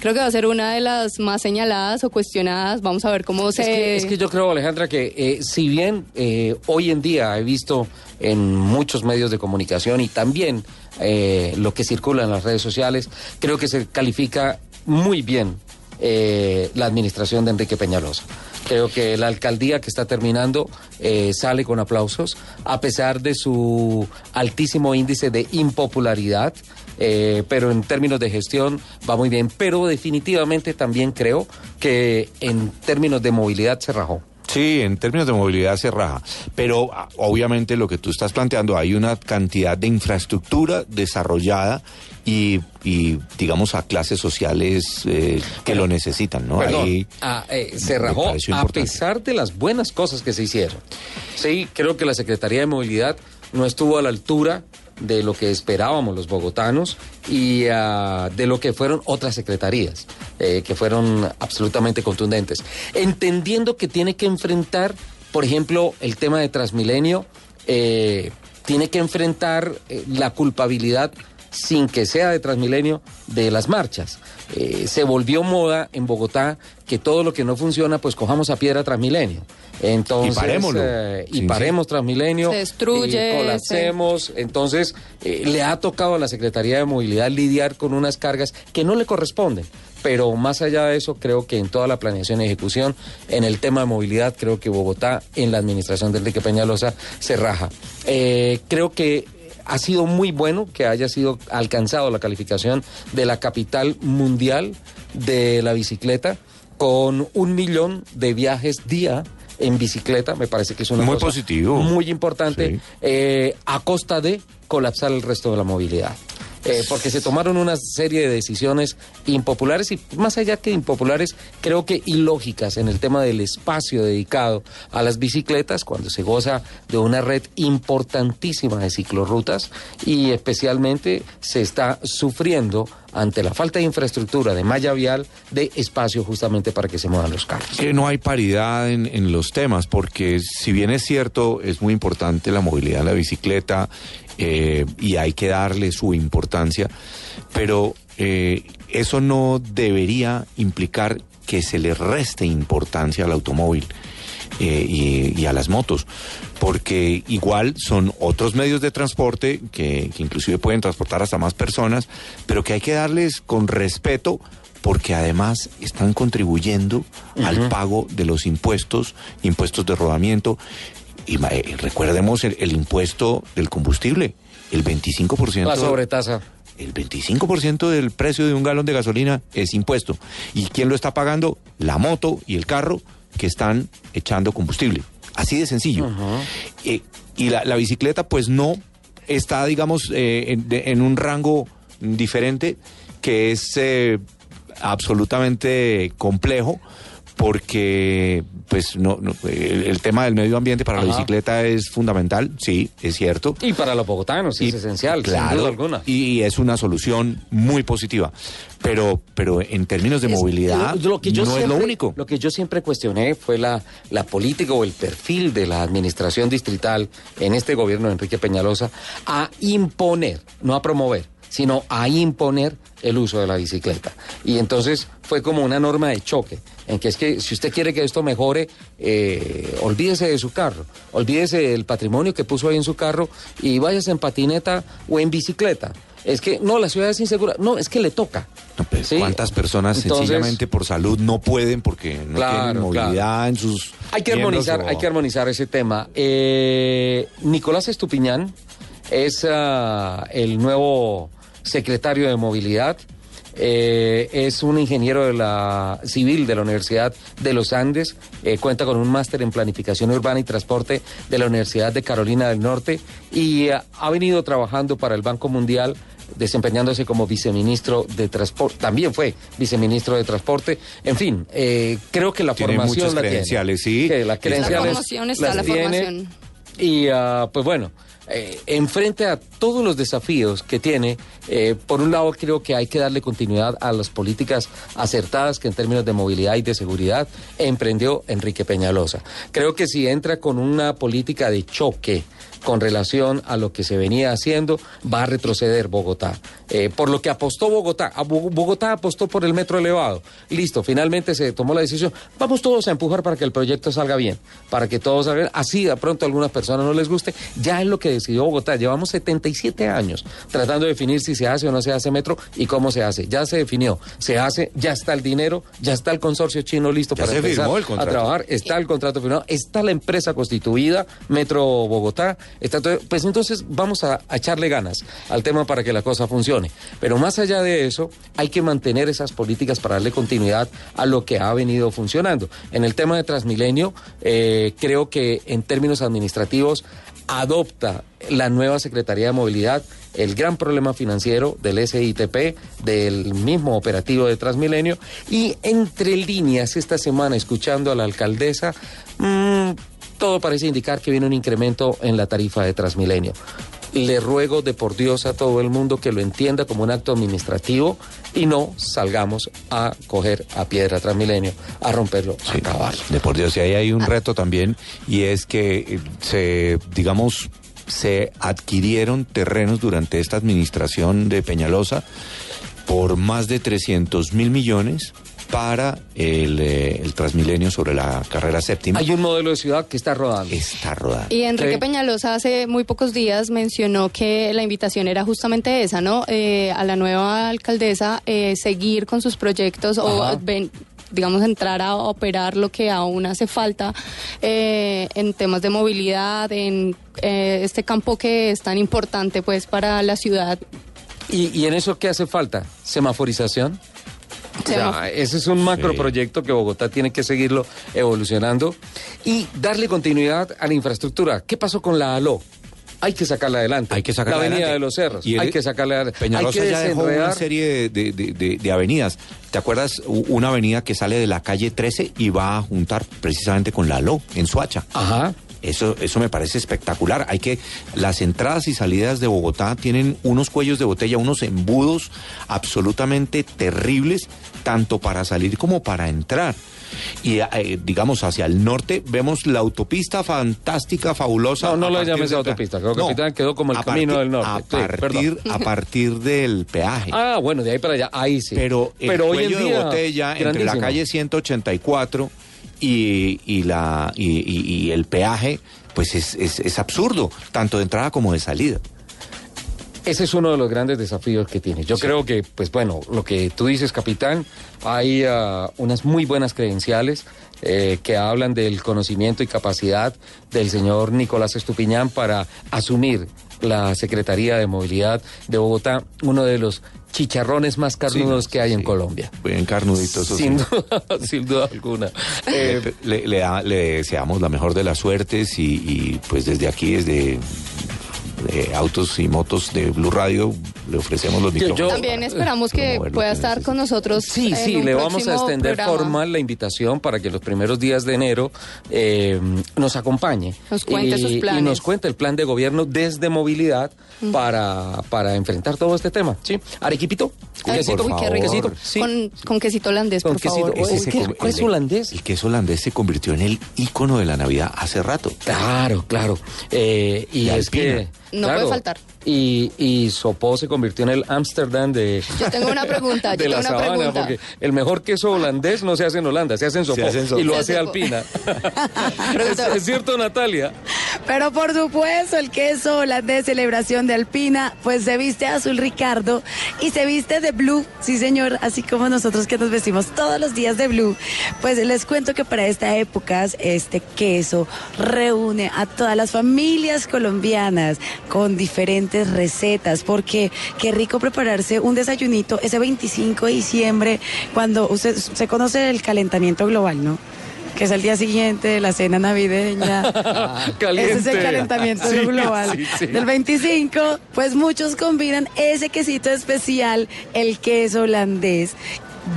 Creo que va a ser una de las más señaladas o cuestionadas. Vamos a ver cómo se... Es que, es que yo creo, Alejandra, que eh, si bien eh, hoy en día he visto en muchos medios de comunicación y también eh, lo que circula en las redes sociales, creo que se califica muy bien eh, la administración de Enrique Peñalosa. Creo que la alcaldía que está terminando eh, sale con aplausos, a pesar de su altísimo índice de impopularidad, eh, pero en términos de gestión va muy bien. Pero definitivamente también creo que en términos de movilidad se rajó. Sí, en términos de movilidad se raja, pero ah, obviamente lo que tú estás planteando, hay una cantidad de infraestructura desarrollada y, y, digamos a clases sociales eh, que lo necesitan, ¿no? Perdón, Ahí ah, eh, se rajó a pesar de las buenas cosas que se hicieron. Sí, creo que la Secretaría de Movilidad no estuvo a la altura de lo que esperábamos los bogotanos y ah, de lo que fueron otras secretarías, eh, que fueron absolutamente contundentes. Entendiendo que tiene que enfrentar, por ejemplo, el tema de Transmilenio, eh, tiene que enfrentar eh, la culpabilidad sin que sea de Transmilenio de las marchas. Se volvió moda en Bogotá que todo lo que no funciona, pues cojamos a piedra Transmilenio. Entonces, Y parémoslo. eh, y Sí, sí. paremos Transmilenio. Se destruye, y colapsemos. Entonces, eh, le ha tocado a la Secretaría de Movilidad lidiar con unas cargas que no le corresponden. pero más allá de eso, creo que en toda la planeación y ejecución, en el tema de movilidad, creo que Bogotá, en la administración de Enrique Peñalosa, se raja. Eh, creo que ha sido muy bueno que haya sido alcanzado la calificación de la capital mundial de la bicicleta con un millón de viajes día en bicicleta, me parece que es una Muy cosa positivo. muy importante, eh, a costa de colapsar el resto de la movilidad. Eh, porque se tomaron una serie de decisiones impopulares y más allá que impopulares, creo que ilógicas en el tema del espacio dedicado a las bicicletas, cuando se goza de una red importantísima de ciclorrutas y especialmente se está sufriendo ante la falta de infraestructura, de malla vial, de espacio justamente para que se muevan los carros. Que no hay paridad en, en los temas, porque si bien es cierto, es muy importante la movilidad de la bicicleta eh, y hay que darle su importancia, pero eh, eso no debería implicar que se le reste importancia al automóvil. eh, y, y a las motos, porque igual son otros medios de transporte que, que inclusive pueden transportar hasta más personas, pero que hay que darles con respeto porque además están contribuyendo al pago de los impuestos, impuestos de rodamiento. Y eh, recordemos el, el impuesto del combustible, el 25%. La sobretasa. El 25% del precio de un galón de gasolina es impuesto. ¿Y quién lo está pagando? La moto y el carro que están echando combustible. Así de sencillo. Eh, y la, la bicicleta pues no está, digamos, eh, en, de- en un rango diferente que es absolutamente complejo porque pues no, no, el, el tema del medio ambiente para la bicicleta es fundamental, sí, es cierto. Y para los bogotanos es esencial, sin Claro, duda alguna. y es una solución muy positiva. Pero, pero en términos de Es- movilidad, lo- lo que yo no es lo único. Lo que yo siempre cuestioné fue la, la política o el perfil de la administración distrital en este gobierno de Enrique Peñalosa a imponer, no a promover, sino a imponer el uso de la bicicleta. Y entonces fue como una norma de choque, en que es que si usted quiere que esto mejore, eh, olvídese de su carro, olvídese del patrimonio que puso ahí en su carro y váyase en patineta o en bicicleta. Es que no, la ciudad es insegura. No, es que le toca. Sí. ¿Cuántas personas Entonces- sencillamente por salud no pueden porque no Claro, tienen movilidad claro. en sus Hay que armonizar, o- hay que armonizar ese tema. Eh, Nicolás Estupiñán es ah, el nuevo secretario de movilidad. Eh, es un ingeniero de la civil de la Universidad de los Andes, eh, cuenta con un máster en planificación urbana y transporte de la Universidad de Carolina del Norte y ah, ha venido trabajando para el Banco Mundial desempeñándose como viceministro de transporte, también fue viceministro de transporte, en fin, eh, creo que la Tiene formación muchas la credenciales, tiene. sí. Que la credenciales formación está, las la tiene. formación. Y ah, pues bueno, eh, enfrente a todos los desafíos que tiene, eh, por un lado creo que hay que darle continuidad a las políticas acertadas que en términos de movilidad y de seguridad emprendió Enrique Peñalosa. Creo que si entra con una política de choque, con relación a lo que se venía haciendo, va a retroceder Bogotá. Eh, por lo que apostó Bogotá, a Bogotá apostó por el metro elevado. Listo, finalmente se tomó la decisión. Vamos todos a empujar para que el proyecto salga bien, para que todos salgan. Así de pronto a algunas personas no les guste. Ya es lo que decidió Bogotá. Llevamos 77 años tratando de definir si se hace o no se hace metro y cómo se hace. Ya se definió, se hace, ya está el dinero, ya está el consorcio chino listo Ya para se empezar firmó el a contrato. trabajar está el contrato firmado, está la empresa constituida, Metro Bogotá, pues entonces vamos a, a echarle ganas al tema para que la cosa funcione. Pero más allá de eso, hay que mantener esas políticas para darle continuidad a lo que ha venido funcionando. En el tema de Transmilenio, eh, creo que en términos administrativos adopta la nueva Secretaría de Movilidad el gran problema financiero del SITP, del mismo operativo de Transmilenio, y entre líneas esta semana, escuchando a la alcaldesa, mm, todo parece indicar que viene un incremento en la tarifa de Transmilenio. Le ruego de por Dios a todo el mundo que lo entienda como un acto administrativo y no salgamos a coger a piedra Transmilenio, a romperlo, a acabarlo. De por Dios, y ahí hay un reto también, y es que eh, se, digamos, se adquirieron terrenos durante esta administración de Peñalosa por más de 300 mil millones para el, eh, el Transmilenio sobre la carrera séptima. Hay un modelo de ciudad que está rodando. Está rodando. Y Enrique Sí. Peñalosa hace muy pocos días mencionó que la invitación era justamente esa, ¿no? Eh, a la nueva alcaldesa eh, seguir con sus proyectos o ven- digamos entrar a operar lo que aún hace falta eh, en temas de movilidad, en eh, este campo que es tan importante pues para la ciudad. ¿Y, y en eso qué hace falta? ¿Semaforización? O sea, ese es un macroproyecto que Bogotá tiene que seguirlo evolucionando y darle continuidad a la infraestructura. ¿Qué pasó con la ALO? Hay que sacarla adelante. Hay que sacarla La Avenida adelante. de los Cerros. Y el- hay que sacarla adelante. Hay Peñalosa que ya dejó una serie de, de- de- de avenidas. ¿Te acuerdas? Una avenida que sale de la calle 13 y va a juntar precisamente con la LO en Suacha. Ajá. Eso, eso me parece espectacular. Hay que las entradas y salidas de Bogotá tienen unos cuellos de botella, unos embudos absolutamente terribles, tanto para salir como para entrar. Y eh, digamos hacia el norte vemos la autopista fantástica, fabulosa. No, no a lo partir llames de- autopista, creo que No, Capitán quedó como el camino partir- del norte. A partir, a partir del peaje. Ah, bueno, de ahí para allá, ahí sí. Pero el Pero hoy en cuello día, de botella entre la calle 184 y, y la, y, y- y el peaje, pues es, es, es absurdo, tanto de entrada como de salida. Ese es uno de los grandes desafíos que tiene. Yo creo que, pues bueno, lo que tú dices, capitán, hay ah, unas muy buenas credenciales eh, que hablan del conocimiento y capacidad del señor Nicolás Estupiñán para asumir la Secretaría de Movilidad de Bogotá, uno de los chicharrones más carnudos Sí, que hay en. Colombia. Bien carnudito, eso Sin sí. duda, sin duda alguna. Eh, Le, deseamos la mejor de las suertes y, y, pues desde aquí, desde eh, Autos y Motos de Blue Radio, le ofrecemos los micrófonos. yo- También esperamos que pueda estar con nosotros. Sí, en sí, un le vamos a extender programa. formal la invitación para que los primeros días de enero eh, nos acompañe. Nos cuente y, sus Y planes. nos cuente el plan de gobierno desde movilidad para, para enfrentar todo este tema. ¿Sí? Arequipito, quesito, quesito. Sí. Con, con quesito holandés, Con por quesito. favor. Ese Uy, se qué- come- ¿Cuál es holandés? El queso holandés se convirtió en el ícono de la Navidad hace rato. Claro, claro. Eh, y De es que... No claro, puede faltar. Y, y Sopó se convirtió en el Ámsterdam de, Yo tengo una pregunta, yo la tengo una sabana, pregunta. porque el mejor queso holandés no se hace en Holanda, se hace en Sopó, hace en Sopó. y lo hace Alpina. es, es cierto, Natalia. Pero por supuesto, el queso holandés celebración de Alpina, pues se viste azul Ricardo y se viste de blue, sí señor, así como nosotros que nos vestimos todos los días de blue. Pues les cuento que para esta época este queso reúne a todas las familias colombianas con diferentes recetas, porque qué rico prepararse un desayunito ese 25 de diciembre, cuando usted se conoce el calentamiento global, ¿no? que es el día siguiente de la cena navideña. Caliente. Ese es el calentamiento Sí, global. sí, sí. Del 25, pues muchos combinan ese quesito especial, el queso holandés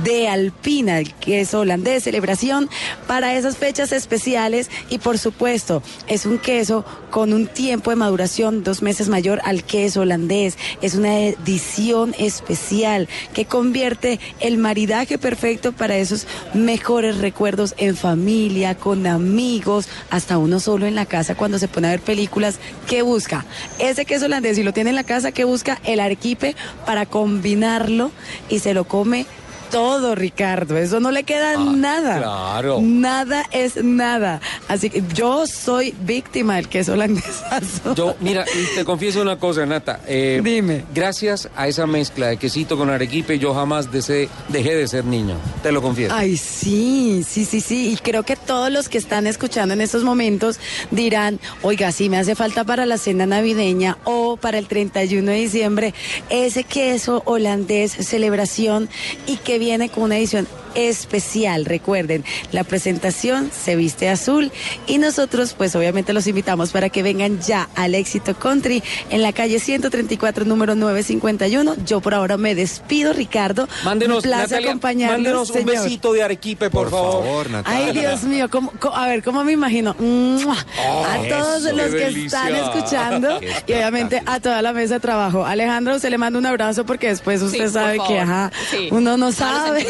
de Alpina, el queso holandés, celebración para esas fechas especiales y por supuesto es un queso con un tiempo de maduración dos meses mayor al queso holandés. Es una edición especial que convierte el maridaje perfecto para esos mejores recuerdos en familia, con amigos, hasta uno solo en la casa cuando se pone a ver películas. ¿Qué busca? Ese queso holandés, si lo tiene en la casa, ¿qué busca? El arequipe para combinarlo y se lo come todo, Ricardo. Eso no le queda nada. claro. Nada es nada. Así que yo soy víctima del queso holandesazo. Yo, mira, te confieso una cosa, Nata. eh, Dime. Gracias a esa mezcla de quesito con arequipe, yo jamás dejé de ser niño. Te lo confieso. Ay, sí, sí, sí, sí. Y creo que todos los que están escuchando en estos momentos dirán, oiga, sí me hace falta para la cena navideña o para el 31 de diciembre ese queso holandés celebración y que viene con una edición especial. Recuerden, la presentación se viste azul y nosotros pues obviamente los invitamos para que vengan ya al Éxito Country en la calle 134 número 951. Yo por ahora me despido, Ricardo. Mándenos, un placer Natalia, mándenos un señor. besito de arequipe, por, favor. Ay, Dios mío, ¿cómo- cómo- a ver, ¿cómo me imagino? ¡Mua! a todos eso, los que delicia. están escuchando y obviamente a toda la mesa de trabajo. Alejandro, usted le manda un abrazo porque después usted sabe que ajá, Sí. uno no sabe.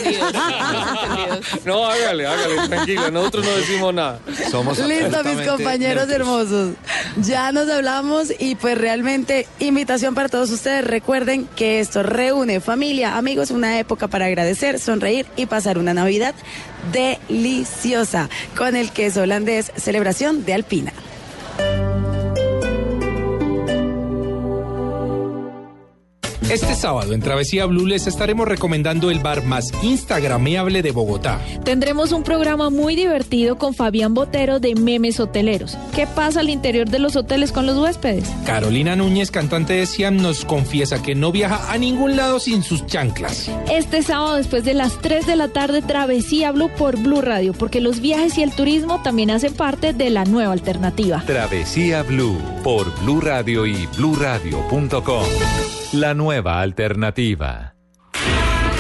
No, hágale, hágale, tranquilo, nosotros no decimos nada. Somos Listo, mis compañeros neutros. hermosos. Ya nos hablamos y pues realmente invitación para todos ustedes. Recuerden que esto reúne familia, amigos, una época para agradecer, sonreír y pasar una Navidad deliciosa con el queso holandés celebración de Alpina. Este sábado en Travesía Blue les estaremos recomendando el bar más instagrameable de Bogotá. Tendremos un programa muy divertido con Fabián Botero de Memes Hoteleros. ¿Qué pasa al interior de los hoteles con los huéspedes? Carolina Núñez, cantante de Siam, nos confiesa que no viaja a ningún lado sin sus chanclas. Este sábado después de las 3 de la tarde Travesía Blue por Blue Radio, porque los viajes y el turismo también hacen parte de la nueva alternativa. Travesía Blue por Blue Radio y bluradio.com. La nueva alternativa.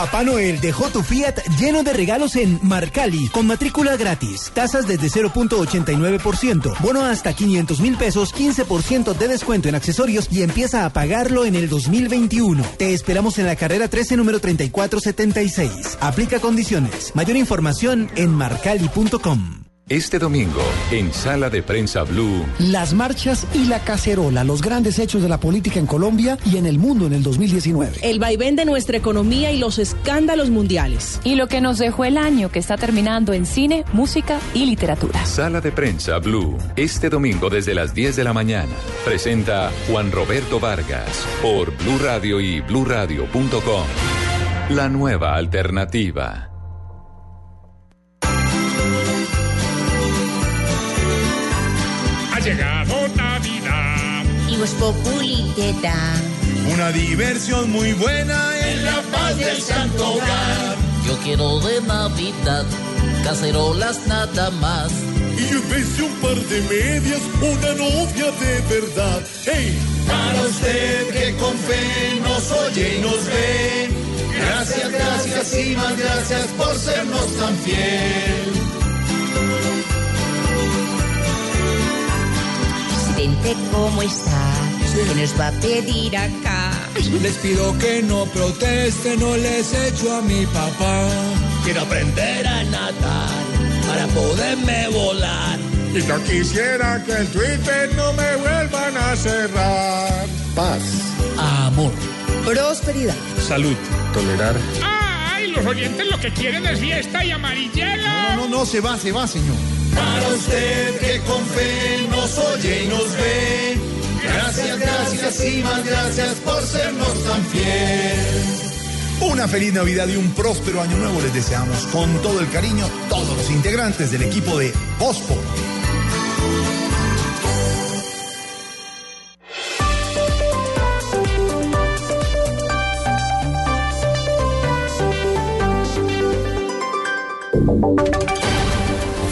Papá Noel dejó tu Fiat lleno de regalos en Marcali, con matrícula gratis, tasas desde 0.89%, bono hasta 500 mil pesos, 15% de descuento en accesorios y empieza a pagarlo en el 2021. Te esperamos en la carrera 13, número 3476. Aplica condiciones. Mayor información en marcali.com. Este domingo, en Sala de Prensa Blue, Las marchas y la cacerola, los grandes hechos de la política en Colombia y en el mundo en el 2019. El vaivén de nuestra economía y los escándalos mundiales. Y lo que nos dejó el año que está terminando en cine, música y literatura. Sala de Prensa Blue, este domingo desde las 10 de la mañana. Presenta Juan Roberto Vargas por Blue Radio y bluradio.com. La nueva alternativa. Ha llegado Navidad. Y Voz Populi te da Una diversión muy buena en la paz del santo hogar. Yo quiero de Navidad, cacerolas nada más. Y yo pensé un par de medias, una novia de verdad. ¡Hey! Para usted que con fe nos oye y nos ve. Gracias, gracias y más gracias por sernos tan fiel. Presidente, ¿cómo está? ¿Qué nos va a pedir acá? Les pido que no protesten, no les echo a mi papá. Quiero aprender a nadar para poderme volar. Y yo quisiera que el Twitter no me vuelvan a cerrar. Paz. Amor. Prosperidad. Salud. Tolerar. ¡Ay! Los oyentes lo que quieren es fiesta y amarillelo. No, no, no, se va, se va, señor. Para usted que con fe nos oye y nos ve. Gracias, gracias y más gracias por sernos tan fiel. Una feliz Navidad y un próspero año nuevo les deseamos con todo el cariño todos los integrantes del equipo de Bospo.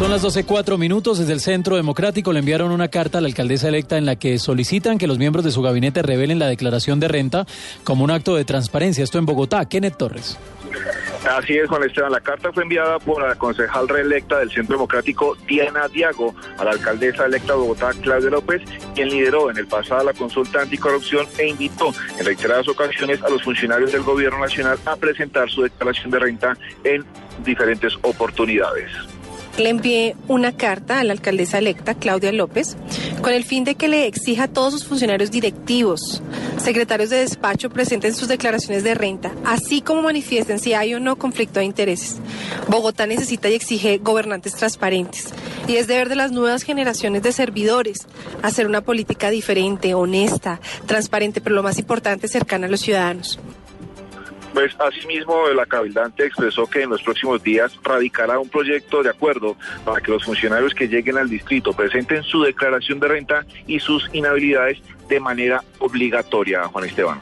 Son las 12.04 minutos. Desde el Centro Democrático le enviaron una carta a la alcaldesa electa en la que solicitan que los miembros de su gabinete revelen la declaración de renta como un acto de transparencia. Esto en Bogotá. Kenneth Torres. Así es, Juan Esteban. La carta fue enviada por la concejal reelecta del Centro Democrático, Diana Diago, a la alcaldesa electa de Bogotá, Claudia López, quien lideró en el pasado la consulta anticorrupción e invitó en reiteradas ocasiones a los funcionarios del Gobierno Nacional a presentar su declaración de renta en diferentes oportunidades. Le envié una carta a la alcaldesa electa, Claudia López, con el fin de que le exija a todos sus funcionarios directivos, secretarios de despacho presenten sus declaraciones de renta, así como manifiesten si hay o no conflicto de intereses. Bogotá necesita y exige gobernantes transparentes. Y es deber de las nuevas generaciones de servidores hacer una política diferente, honesta, transparente, pero lo más importante, cercana a los ciudadanos. Pues asimismo, la cabildante expresó que en los próximos días radicará un proyecto de acuerdo para que los funcionarios que lleguen al distrito presenten su declaración de renta y sus inhabilidades de manera obligatoria, Juan Esteban.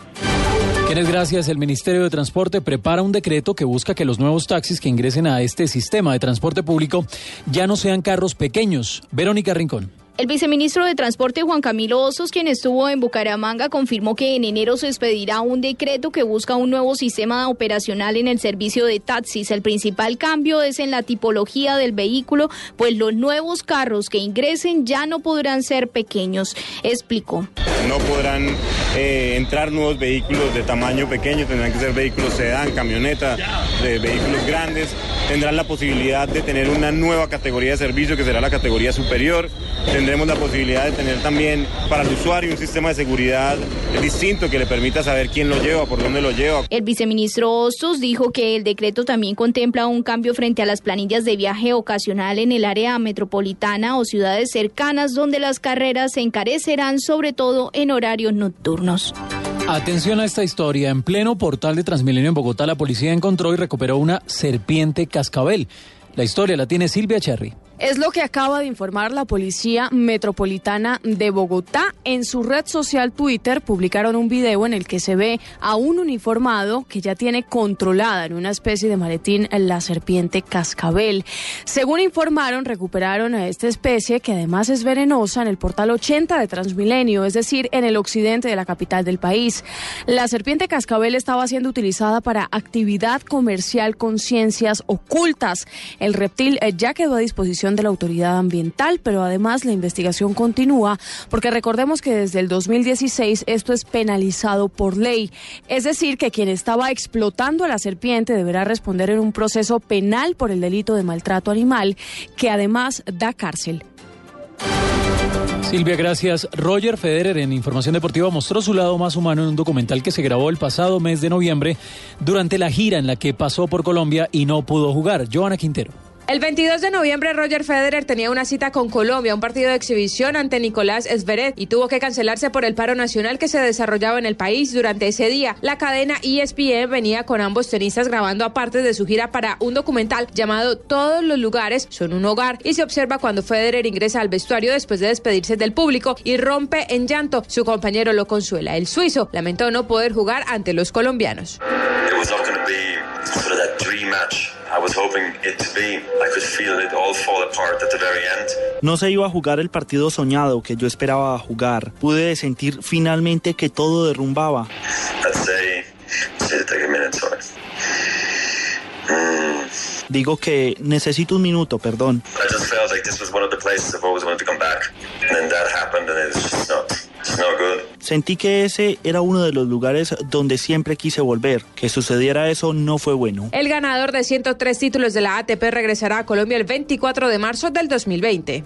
Quienes gracias, el Ministerio de Transporte prepara un decreto que busca que los nuevos taxis que ingresen a este sistema de transporte público ya no sean carros pequeños. Verónica Rincón. El viceministro de Transporte Juan Camilo Osos, quien estuvo en Bucaramanga, confirmó que en enero se expedirá un decreto que busca un nuevo sistema operacional en el servicio de taxis. El principal cambio es en la tipología del vehículo, pues los nuevos carros que ingresen ya no podrán ser pequeños. Explicó. No podrán eh, entrar nuevos vehículos de tamaño pequeño, tendrán que ser vehículos sedán, camioneta, de vehículos grandes. Tendrán la posibilidad de tener una nueva categoría de servicio que será la categoría superior tendremos la posibilidad de tener también para el usuario un sistema de seguridad distinto que le permita saber quién lo lleva, por dónde lo lleva. El viceministro Hostos dijo que el decreto también contempla un cambio frente a las planillas de viaje ocasional en el área metropolitana o ciudades cercanas donde las carreras se encarecerán sobre todo en horarios nocturnos. Atención a esta historia. En pleno portal de Transmilenio en Bogotá, la policía encontró y recuperó una serpiente cascabel. La historia la tiene Silvia Cherry. Es lo que acaba de informar la Policía Metropolitana de Bogotá. En su red social Twitter publicaron un video en el que se ve a un uniformado que ya tiene controlada en una especie de maletín la serpiente cascabel. Según informaron, recuperaron a esta especie que además es venenosa en el portal 80 de Transmilenio, es decir, en el occidente de la capital del país. La serpiente cascabel estaba siendo utilizada para actividad comercial con ciencias ocultas. El reptil eh, ya quedó a disposición de la autoridad ambiental, pero además la investigación continúa porque recordemos que desde el 2016 esto es penalizado por ley. Es decir, que quien estaba explotando a la serpiente deberá responder en un proceso penal por el delito de maltrato animal, que además da cárcel. Silvia, gracias. Roger Federer en Información Deportiva mostró su lado más humano en un documental que se grabó el pasado mes de noviembre durante la gira en la que pasó por Colombia y no pudo jugar. Joana Quintero. El 22 de noviembre Roger Federer tenía una cita con Colombia, un partido de exhibición ante Nicolás Esveret y tuvo que cancelarse por el paro nacional que se desarrollaba en el país durante ese día. La cadena ESPN venía con ambos tenistas grabando aparte de su gira para un documental llamado Todos los lugares son un hogar y se observa cuando Federer ingresa al vestuario después de despedirse del público y rompe en llanto. Su compañero lo consuela. El suizo lamentó no poder jugar ante los colombianos. No se iba a jugar el partido soñado que yo esperaba jugar. Pude sentir finalmente que todo derrumbaba. Digo que necesito un minuto, perdón. Sentí que ese era uno de los lugares donde siempre quise volver. Que sucediera eso no fue bueno. El ganador de 103 títulos de la ATP regresará a Colombia el 24 de marzo del 2020.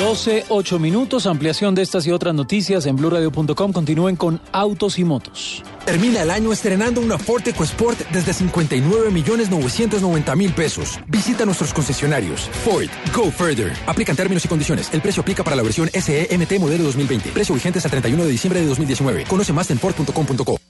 12, 8 minutos, ampliación de estas y otras noticias en blurradio.com. Continúen con autos y motos. Termina el año estrenando una Ford EcoSport desde 59 millones 990 mil pesos. Visita nuestros concesionarios. Ford, go further. Aplican términos y condiciones. El precio aplica para la versión SEMT modelo 2020. Precio vigente hasta 31 de diciembre de 2019. Conoce más en Ford.com.co.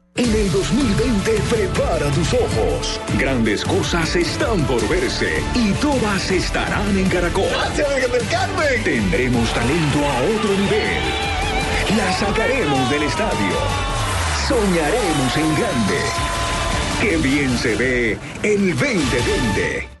En el 2020 prepara tus ojos. Grandes cosas están por verse y todas estarán en Caracol. ¡Gracias, del Carmen! Tendremos talento a otro nivel. La sacaremos del estadio. Soñaremos en grande. ¡Qué bien se ve el 2020!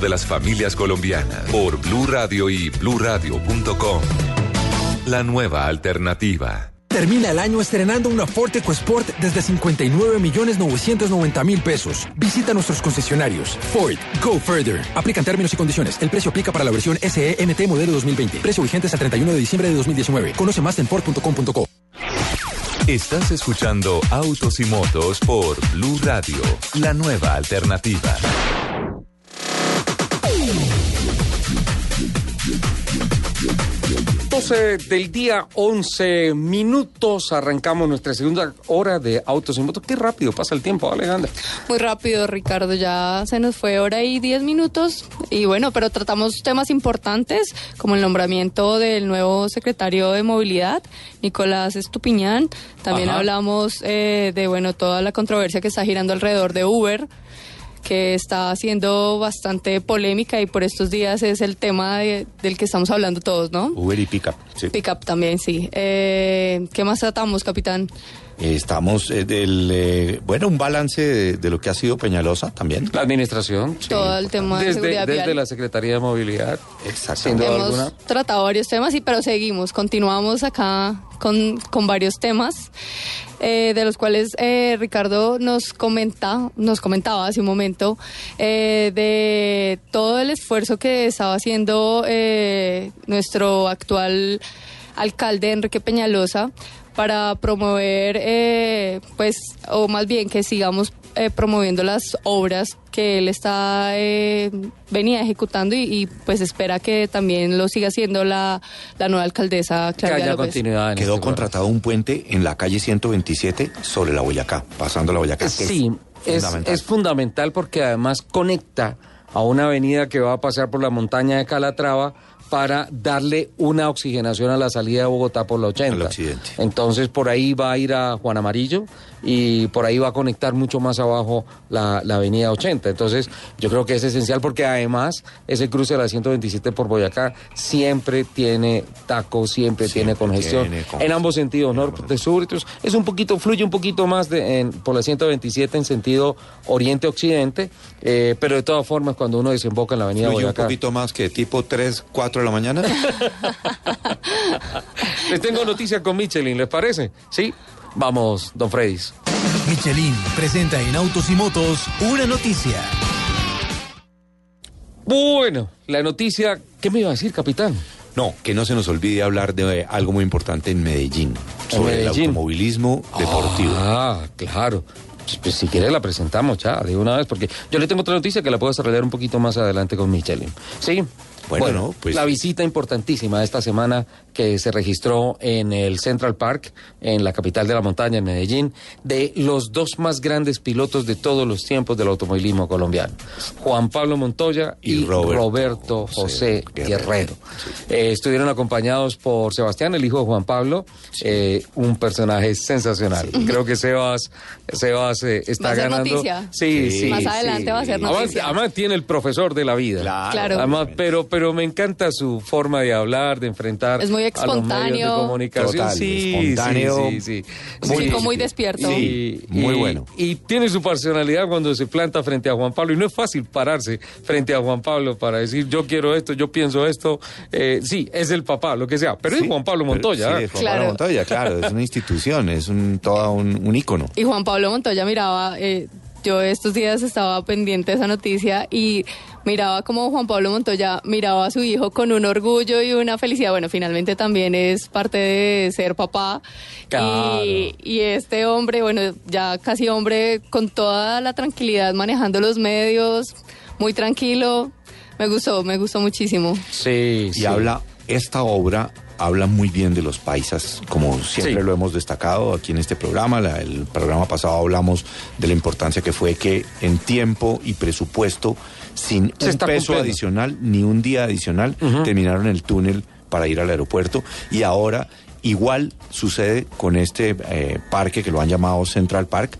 de las familias colombianas por Blue Radio y bluradio.com. La nueva alternativa. Termina el año estrenando una Ford EcoSport desde 59 millones 990 mil pesos. Visita nuestros concesionarios. Ford, go further. Aplican términos y condiciones. El precio aplica para la versión SEMT modelo 2020. Precio vigente hasta el 31 de diciembre de 2019. Conoce más en Ford.com.co. Estás escuchando Autos y Motos por Blue Radio, la nueva alternativa. 12 del día, 11 minutos. Arrancamos nuestra segunda hora de Autos y Motos. Qué rápido pasa el tiempo, Alejandra. Muy rápido, Ricardo. Ya se nos fue hora y 10 minutos. Y bueno, pero tratamos temas importantes como el nombramiento del nuevo secretario de Movilidad, Nicolás Estupiñán. También Ajá. hablamos eh, de, bueno, toda la controversia que está girando alrededor de Uber que está siendo bastante polémica y por estos días es el tema de- del que estamos hablando todos, ¿no? Uber y Pickup. Sí. Pickup también, sí. Eh, ¿Qué más tratamos, capitán? Estamos eh, del, eh, bueno, un balance de, de lo que ha sido Peñalosa también. La administración. Todo el tema de Desde, seguridad desde vial. la Secretaría de Movilidad. Duda Hemos alguna. tratado varios temas, y pero seguimos, continuamos acá con, con varios temas, eh, de los cuales eh, Ricardo nos comenta, nos comentaba hace un momento, eh, de todo el esfuerzo que estaba haciendo eh, nuestro actual alcalde Enrique Peñalosa para promover, eh, pues, o más bien que sigamos eh, promoviendo las obras que él está eh, venía ejecutando y, y, pues espera que también lo siga haciendo la, la nueva alcaldesa Claudia López. Quedó contratado un puente en la calle 127 sobre la Boyacá, pasando la Boyacá. que Sí, es, fundamental. es fundamental porque además conecta a una avenida que va a pasar por la montaña de Calatrava para darle una oxigenación a la salida de Bogotá por la 80. Entonces por ahí va a ir a Juan Amarillo y por ahí va a conectar mucho más abajo la, la avenida 80. Entonces yo creo que es esencial porque además ese cruce de la 127 por Boyacá siempre tiene taco, siempre, tiene congestión. tiene congestión. En ambos sentidos, norte, sur. entonces, es un poquito, fluye un poquito más de, en- por la 127 en sentido oriente-occidente, eh, pero de todas formas cuando uno desemboca en la avenida Fluye un Boyacá. poquito más que tipo 3, 4 de la mañana. Les tengo noticia con Michelin, ¿les parece? Sí. Vamos, don Fredis. Michelin presenta en Autos y Motos una noticia. Bueno, la noticia, ¿qué me iba a decir, capitán? No, que no se nos olvide hablar de algo muy importante en Medellín, sobre el automovilismo deportivo. Ah, claro. Pues, pues, si quiere la presentamos ya, de una vez, porque yo le tengo otra noticia que la puedo desarrollar un poquito más adelante con Michelin. Sí. Bueno, no, pues- La visita importantísima de esta semana que se registró en el Central Park, en la capital de la montaña, en Medellín, de los dos más grandes pilotos de todos los tiempos del automovilismo colombiano. Juan Pablo Montoya y, Y Roberto Roberto, José Guerrero. Eh, estuvieron acompañados por Sebastián, el hijo de Juan Pablo, eh, un personaje sensacional. Creo que Sebas, Sebas eh, está Va a ser ganando. noticia. Sí, sí. Más adelante va a ser noticia. Además, tiene el profesor de la vida. Claro. Además, pero, pero me encanta su forma de hablar, de enfrentar Es muy a los medios de espontáneo. comunicación. Total, sí, espontáneo. sí, sí, sí. Un chico muy despierto. Sí, Muy y- bueno. Y tiene su personalidad cuando se planta frente a Juan Pablo. Y no es fácil pararse frente a Juan Pablo para decir yo quiero esto, yo pienso esto. Eh, sí, es el papá, lo que sea. Pero es Juan Pablo Montoya. Sí, ¿eh? es Juan Pablo Montoya, claro, es una institución, es un todo un, un ícono. Y Juan Pablo Montoya miraba, eh, yo estos días estaba pendiente de esa noticia y miraba como Juan Pablo Montoya miraba a su hijo con un orgullo y una felicidad. Bueno, finalmente también es parte de ser papá. Claro. Y, y este hombre, bueno, ya casi hombre, con toda la tranquilidad manejando los medios, muy tranquilo. Me gustó, me gustó muchísimo. Sí, Y sí. habla, esta obra habla muy bien de los paisas, como siempre Sí. lo hemos destacado aquí en este programa. La- el programa pasado hablamos de la importancia que fue que en tiempo y presupuesto, sin Se un peso cumpliendo. adicional ni un día adicional, terminaron el túnel para ir al aeropuerto. Y ahora igual sucede con este eh, parque que lo han llamado Central Park,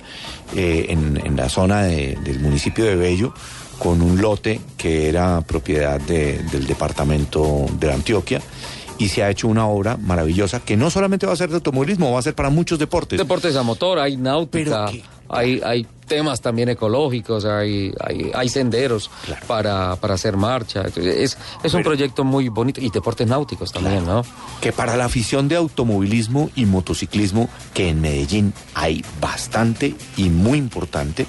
eh, en, en la zona de- del municipio de Bello con un lote que era propiedad de- del departamento de Antioquia y se ha hecho una obra maravillosa que no solamente va a ser de automovilismo, va a ser para muchos deportes. Deportes a motor, hay náutica, hay, hay temas también ecológicos, hay, hay, hay senderos para, para hacer marcha. Es, es un proyecto muy bonito. Y deportes náuticos también, ¿no? que para la afición de automovilismo y motociclismo, que en Medellín hay bastante y muy importante,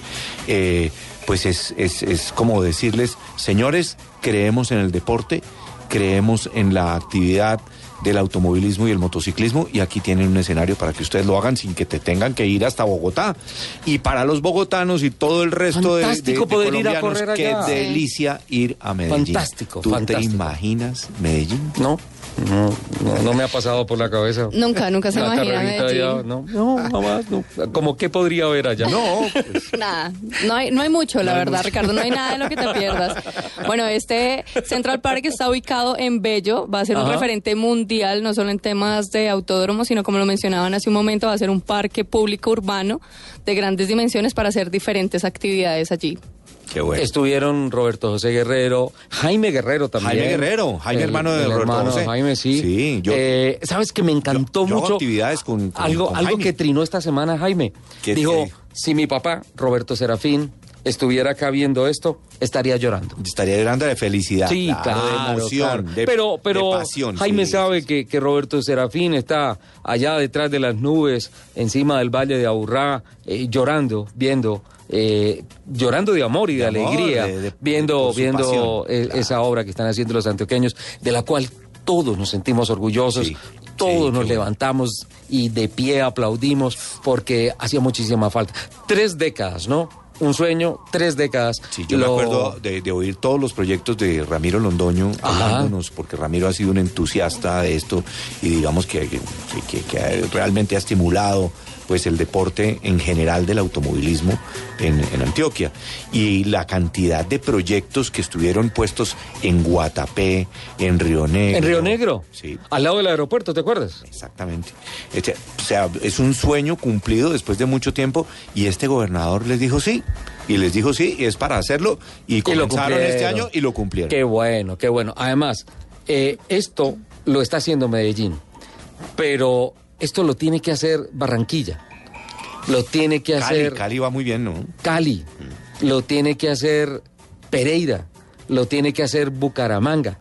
eh, pues es, es, es como decirles, señores, creemos en el deporte, creemos en la actividad del automovilismo y el motociclismo y aquí tienen un escenario para que ustedes lo hagan sin que te tengan que ir hasta Bogotá. Y para los bogotanos y todo el resto de, de, poder ir a qué delicia ir a Medellín. Fantástico, ¿Tú fantástico. te imaginas Medellín? No, no, no, no me ha pasado por la cabeza. Nunca, nunca se Una imagina carrerita Medellín. allá, no, no, jamás, no. Como qué podría haber allá. No, Nada, no hay, no hay mucho, la No verdad, mucho. Ricardo, no hay nada de lo que te pierdas. Bueno, este Central Park está ubicado en Bello, va a ser un referente mundial, no solo en temas de autódromo, sino como lo mencionaban hace un momento, va a ser un parque público urbano de grandes dimensiones para hacer diferentes actividades allí. Qué bueno. Estuvieron Roberto José Guerrero, Jaime Guerrero también. Jaime Guerrero, Jaime El- hermano de Roberto hermano José. Jaime, sí. Sí, yo- Eh, ¿Sabes que me encantó yo hago mucho? actividades con- con- algo con algo Jaime. que trinó esta semana Jaime. ¿Qué- dijo, qué si mi papá, Roberto Serafín, estuviera acá viendo esto, estaría llorando. Estaría llorando de felicidad. Sí, claro, de emoción, claro. de, pero, pero de pasión. Jaime sí. sabe que, que Roberto Serafín está allá detrás de las nubes, encima del valle de Aburrá, eh, llorando, viendo, eh, llorando de amor y de, alegría, de- viendo, viendo pasión, eh, esa obra que están haciendo los antioqueños, de la cual todos nos sentimos orgullosos, todos nos levantamos y de pie aplaudimos porque hacía muchísima falta. Tres décadas, ¿no? Un sueño, tres décadas. Sí, yo Lo- me acuerdo de, de oír todos los proyectos de Ramiro Londoño hablándonos, porque Ramiro ha sido un entusiasta de esto y digamos que, que- que- que realmente ha estimulado pues el deporte en general del automovilismo en, en Antioquia. Y la cantidad de proyectos que estuvieron puestos en Guatapé, en Río Negro. En Río Negro. Sí. Al lado del aeropuerto, ¿te acuerdas? Exactamente. Este, o sea, es un sueño cumplido después de mucho tiempo y este gobernador les dijo sí. Y les dijo sí, y es para hacerlo. Y comenzaron este año y lo cumplieron. Qué bueno, qué bueno. Además, eh, esto lo está haciendo Medellín, pero esto lo tiene que hacer Barranquilla, lo tiene que Cali, hacer Cali va muy bien, ¿no? Cali, lo tiene que hacer Pereira, lo tiene que hacer Bucaramanga,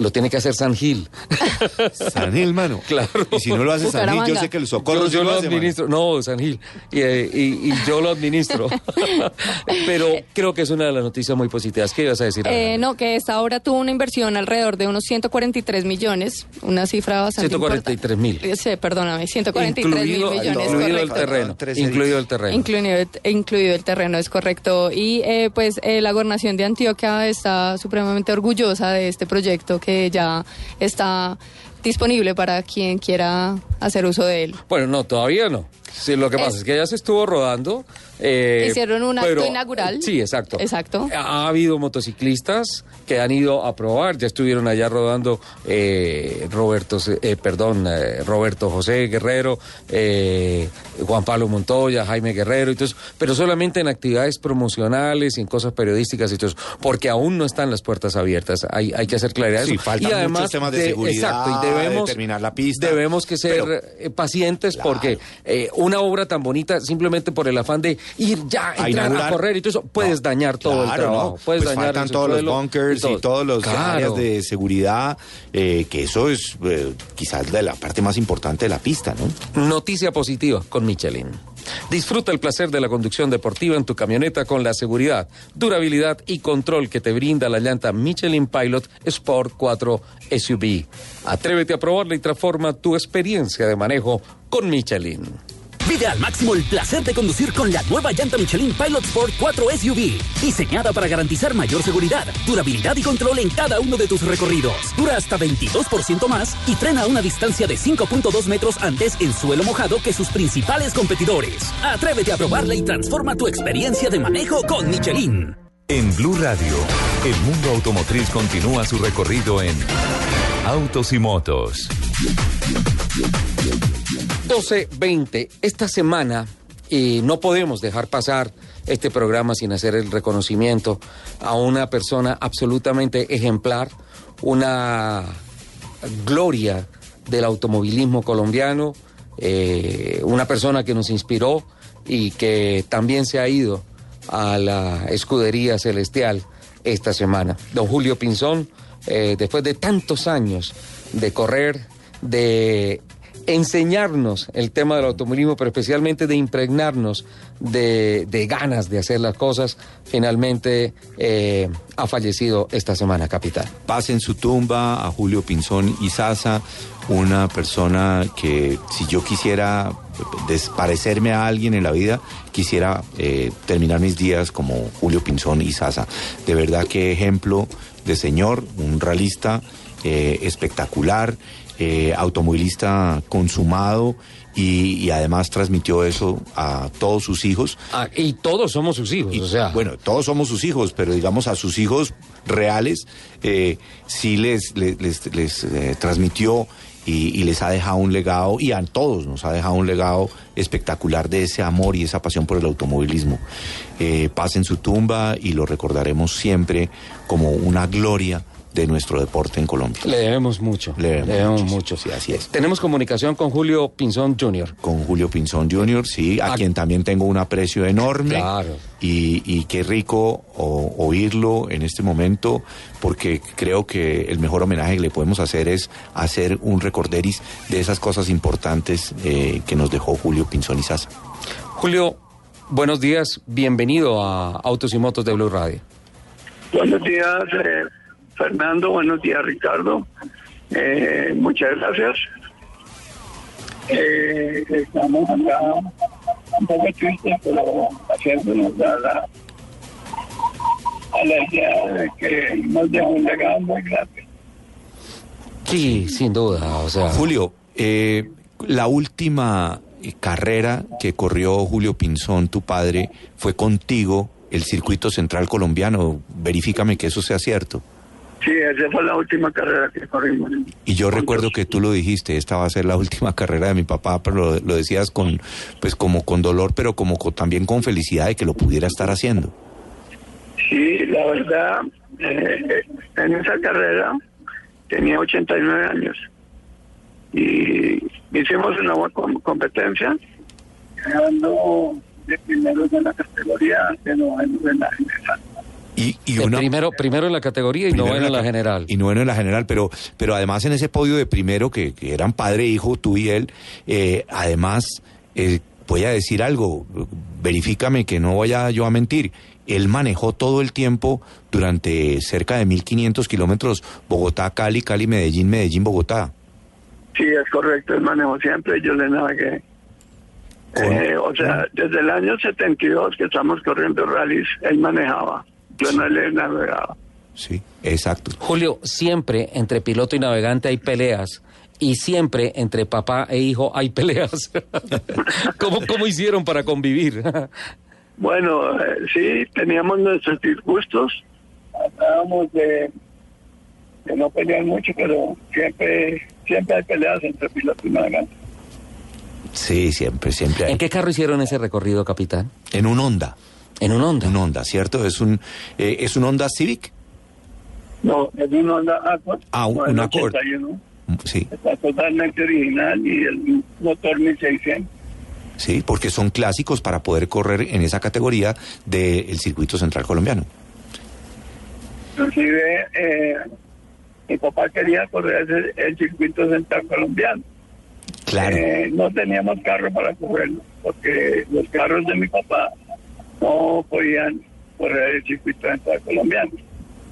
lo tiene que hacer San Gil. San Gil, mano. Claro. Y si no lo hace San Gil, yo sé que el socorro yo, sí lo lo hace, mano. administro. No, San Gil. Y, eh, y- y yo lo administro. Pero creo que es una de las noticias muy positivas. ¿Qué ibas a decir? Eh, no, que esta obra tuvo una inversión alrededor de unos 143 millones, una cifra bastante 143 mil. Sí, perdóname, 143 Incluido, mil millones. incluido el terreno. Incluido el terreno. Incluido, incluido el terreno, es correcto. Y eh, pues eh, la gobernación de Antioquia está supremamente orgullosa de este proyecto que ya está disponible para quien quiera hacer uso de él. Bueno, no, todavía no. Sí, lo que pasa Es- es que ya se estuvo rodando. eh, Hicieron un acto pero- inaugural. Sí, exacto. Exacto. Ha habido motociclistas que han ido a probar, ya estuvieron allá rodando eh, Roberto, eh, perdón, eh, Roberto José Guerrero, eh, Juan Pablo Montoya, Jaime Guerrero y todo eso, pero solamente en actividades promocionales y en cosas periodísticas y todo eso, porque aún no están las puertas abiertas. Hay, hay que hacer claridad. de Sí, eso. faltan y además muchos temas de seguridad, Exacto, y debemos de terminar la pista. Debemos que ser Pero- eh, pacientes porque eh, una obra tan bonita simplemente por el afán de ir ya A entrar a, correr y todo eso puedes dañar todo el Claro, trabajo ¿no? puedes Pues dañar faltan el todos los bunkers y, todo. todos los Claro. áreas de seguridad, eh, que eso es eh, quizás de la parte más importante de la pista, ¿no? Noticia positiva con Michelin. Disfruta el placer de la conducción deportiva en tu camioneta con la seguridad, durabilidad y control que te brinda la llanta Michelin Pilot Sport 4 SUV. Atrévete a probarla y transforma tu experiencia de manejo con Michelin. Vive al máximo el placer de conducir con la nueva llanta Michelin Pilot Sport 4 SUV, diseñada para garantizar mayor seguridad, durabilidad y control en cada uno de tus recorridos. Dura hasta 22% más y frena a una distancia de 5.2 metros antes en suelo mojado que sus principales competidores. Atrévete a probarla y transforma tu experiencia de manejo con Michelin. En Blue Radio, el mundo automotriz continúa su recorrido en Autos y Motos. 12.20. Esta semana y no podemos dejar pasar este programa sin hacer el reconocimiento a una persona absolutamente ejemplar, una gloria del automovilismo colombiano, eh, una persona que nos inspiró y que también se ha ido a la escudería celestial esta semana. Don Julio Pinzón, eh, después de tantos años de correr, de enseñarnos el tema del automovilismo, pero especialmente de impregnarnos de, ganas de hacer las cosas, finalmente eh, ha fallecido esta semana, capitán. Paz en su tumba a Julio Pinzón y Sasa, una persona que si yo quisiera desparecerme a alguien en la vida, quisiera eh, terminar mis días como Julio Pinzón y Sasa. De verdad que ejemplo de señor, un realista eh, espectacular eh, automovilista consumado y, además transmitió eso a todos sus hijos. Ah, y todos somos sus hijos, o sea. Bueno, todos somos sus hijos, pero digamos a sus hijos reales eh, sí les, les, eh, transmitió y, les ha dejado un legado, y a todos nos ha dejado un legado espectacular de ese amor y esa pasión por el automovilismo. paz en su tumba y lo recordaremos siempre como una gloria de nuestro deporte en Colombia. Le debemos mucho. Le debemos, mucho. Sí, así es. Tenemos comunicación con Julio Pinzón Jr. Con Julio Pinzón Jr., sí, a, quien también tengo un aprecio enorme. Claro. Y, y qué rico oírlo en este momento, porque creo que el mejor homenaje que le podemos hacer es hacer un recorderis de esas cosas importantes eh, que nos dejó Julio Pinzón y Sasa. Julio, buenos días, bienvenido a Autos y Motos de Blue Radio. Buenos días, eh, Fernando, buenos días Ricardo. Eh, muchas gracias. Eh, estamos acá un poco tristes, pero haciéndonos a la, a la idea de que nos dejó un legado muy grande. Sí, sin duda. O sea... Julio, eh, la última carrera que corrió Julio Pinzón, tu padre, fue contigo, el circuito central colombiano. Verifícame que eso sea cierto. Sí, esa fue la última carrera que corrimos. Y yo recuerdo que tú lo dijiste, esta va a ser la última carrera de mi papá, pero lo, decías con, pues como con dolor, pero como también con felicidad de que lo pudiera estar haciendo. Sí, la verdad, eh, en esa carrera tenía 89 años y hicimos una buena competencia, quedando de primeros en la categoría, de novenos en la general. Y, primero, primero en la categoría y noveno en la, general. Y noveno en la general, pero, pero además en ese podio de primero, que, eran padre e hijo, tú y él, eh, además, eh, voy a decir algo, verifícame que no vaya yo a mentir, él manejó todo el tiempo durante cerca de 1.500 kilómetros Bogotá-Cali, Cali-Medellín, Medellín-Bogotá. Sí, es correcto, él manejó siempre, yo le navegué. Eh, o sea, desde el año 72 que estamos corriendo rallies, él manejaba. Yo no le he navegado. Sí, exacto. Julio, siempre entre piloto y navegante hay peleas y siempre entre papá e hijo hay peleas. ¿Cómo, ¿Cómo hicieron para convivir? bueno, eh, sí, teníamos nuestros disgustos, tratábamos de, de, no pelear mucho, pero siempre, siempre hay peleas entre piloto y navegante. Sí, siempre, siempre hay. ¿En qué carro hicieron ese recorrido, capitán? En un Honda. En un Honda. Un Honda, ¿cierto? ¿Es un, eh, ¿es un Honda Civic? No, es un Honda Accord. Ah, un, Accord. Mm, sí. Está totalmente original y el motor 1600. Sí, porque son clásicos para poder correr en esa categoría del circuito central colombiano. Inclusive, eh, mi papá quería correr el, el circuito central colombiano. Claro. Eh, no teníamos carro para correrlo, porque los carros de mi papá no podían correr el circuito de colombiano.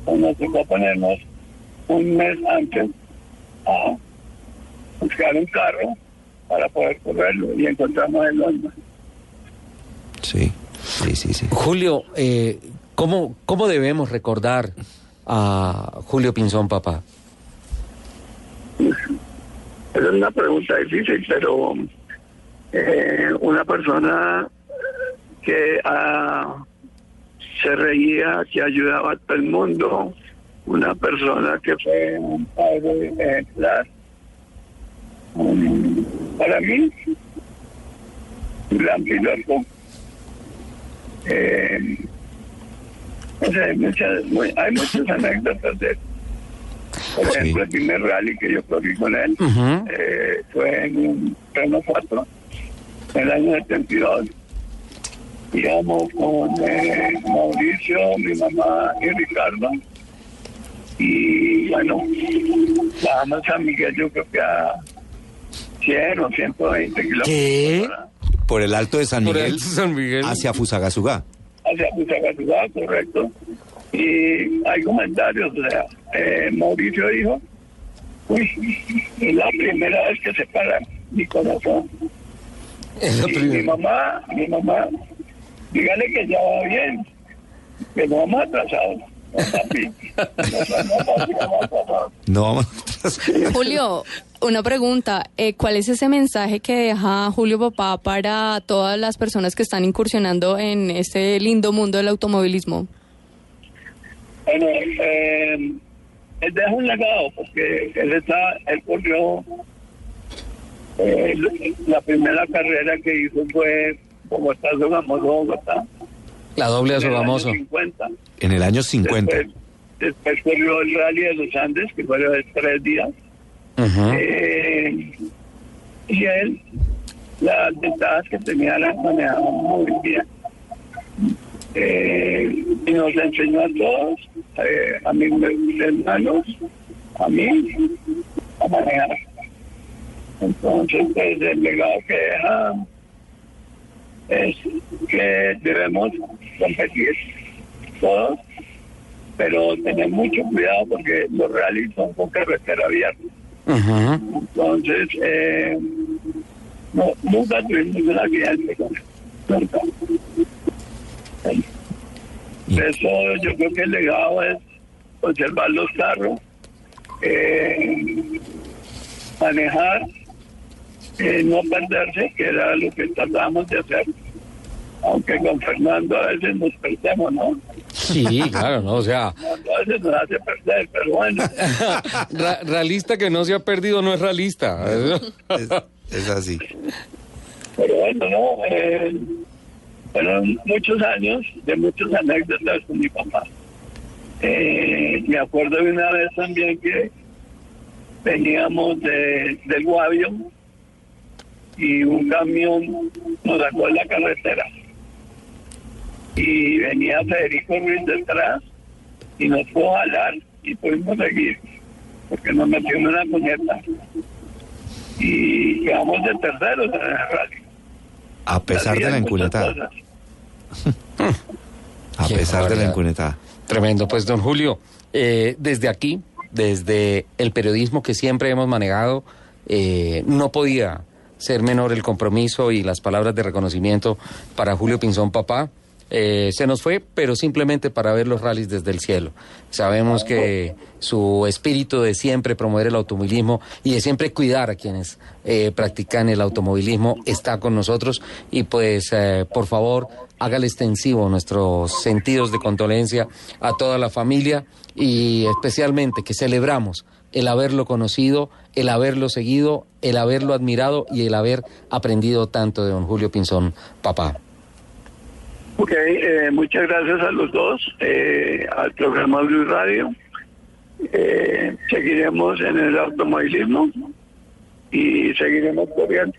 Entonces nos tocó ponernos un mes antes a buscar un carro para poder correrlo y encontramos el Honda. Sí, sí, sí, sí. Julio, eh, ¿cómo, ¿cómo debemos recordar a Julio Pinzón, papá? Esa es una pregunta difícil, pero eh, una persona que ah, se reía, que ayudaba a todo el mundo, una persona que fue un padre ejemplar. Um, para mí, un gran piloto. Eh, o sea, hay, muchas, muy- hay muchas anécdotas de él. Por ejemplo, el primer rally que yo corrí con él eh, fue en un Renault 4 en el año 72. Íbamos con eh, Mauricio, mi mamá y Ricardo. Y bueno, bajamos a Miguel, yo creo que a 100 o 120 kilómetros ¿Qué? por el Alto de San Por el Miguel, San hacia Fusagasugá. hacia Fusagasugá, correcto. Y hay comentarios, o sea, eh, Mauricio dijo, uy, es la primera vez que se para mi corazón. Es la Y primera. mi mamá, mi mamá, dígale que ya va bien, que no vamos atrasados. No, papi. Vamos. No vamos Julio, una pregunta. eh, ¿Cuál es ese mensaje que deja Julio Papá para todas las personas que están incursionando en este lindo mundo del automovilismo? Bueno, eh, él deja un legado porque él está, él corrió eh, la primera carrera que hizo fue Bogotá, Sogamoso, Bogotá. La doble el año famoso. 50. En el año 50. Después, después corrió el rally de los Andes, que fue de tres días. Eh, y él, las ventajas que tenía las manejaba muy bien. Eh, y nos enseñó a todos, eh, a mis hermanos, a mí, a manejar. Entonces, pues, el legado que deja es que debemos competir todos, pero tener mucho cuidado porque los rallies son con carretera abierta. Entonces, eh, no, nunca tuvimos un accidente con él. Nunca. Eso yo creo que el legado es conservar los carros, eh, manejar, eh, no perderse, que era lo que tratábamos de hacer. Aunque con Fernando a veces nos perdemos, ¿no? Sí, claro, ¿no? O sea, Fernando a veces nos hace perder, pero bueno. ra- realista que no se ha perdido no es realista. Es, es así. Pero bueno, no, eh, fueron muchos años de muchas anécdotas con mi papá. Eh, me acuerdo de una vez también que veníamos de, del Guavio y un camión nos sacó en la carretera. Y venía Federico Ruiz detrás y nos fue a jalar y pudimos seguir porque nos metió en una cuneta y quedamos de terceros en el rally. A pesar de la encunetada. A pesar de la encunetada. Tremendo, pues don Julio, eh, desde aquí, desde el periodismo que siempre hemos manejado, eh, no podía ser menor el compromiso y las palabras de reconocimiento para Julio Pinzón Papá. Eh, se nos fue, pero simplemente para ver los rallies desde el cielo. Sabemos que su espíritu de siempre promover el automovilismo y de siempre cuidar a quienes eh, practican el automovilismo está con nosotros y pues eh, por favor hágale extensivo nuestros sentidos de condolencia a toda la familia y especialmente que celebramos el haberlo conocido, el haberlo seguido, el haberlo admirado y el haber aprendido tanto de don Julio Pinzón, papá. Ok, eh, muchas gracias a los dos, eh, al programa Blue Radio. Eh, seguiremos en el automovilismo y seguiremos corriendo.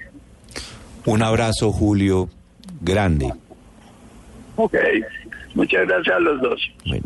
Un abrazo, Julio, grande. Ok, muchas gracias a los dos. Bueno.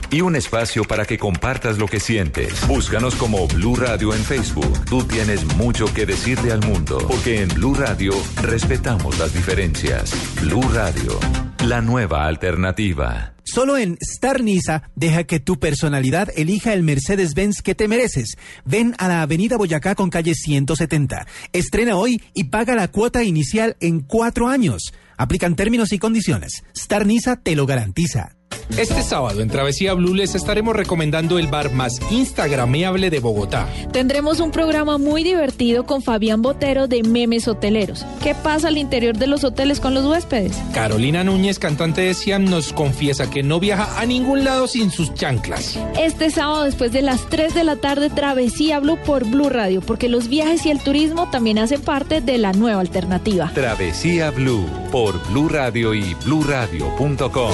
Y un espacio para que compartas lo que sientes. Búscanos como Blue Radio en Facebook. Tú tienes mucho que decirle al mundo. Porque en Blue Radio respetamos las diferencias. Blue Radio, la nueva alternativa. Solo en Star Niza deja que tu personalidad elija el Mercedes-Benz que te mereces. Ven a la Avenida Boyacá con calle 170. Estrena hoy y paga la cuota inicial en cuatro años. Aplican términos y condiciones. Star Niza te lo garantiza. Este sábado en Travesía Blue les estaremos recomendando el bar más instagrameable de Bogotá. Tendremos un programa muy divertido con Fabián Botero de Memes Hoteleros. ¿Qué pasa al interior de los hoteles con los huéspedes? Carolina Núñez, cantante de Siam, nos confiesa que no viaja a ningún lado sin sus chanclas. Este sábado después de las 3 de la tarde Travesía Blue por Blue Radio, porque los viajes y el turismo también hacen parte de la nueva alternativa. Travesía Blue por Blue Radio y bluradio.com.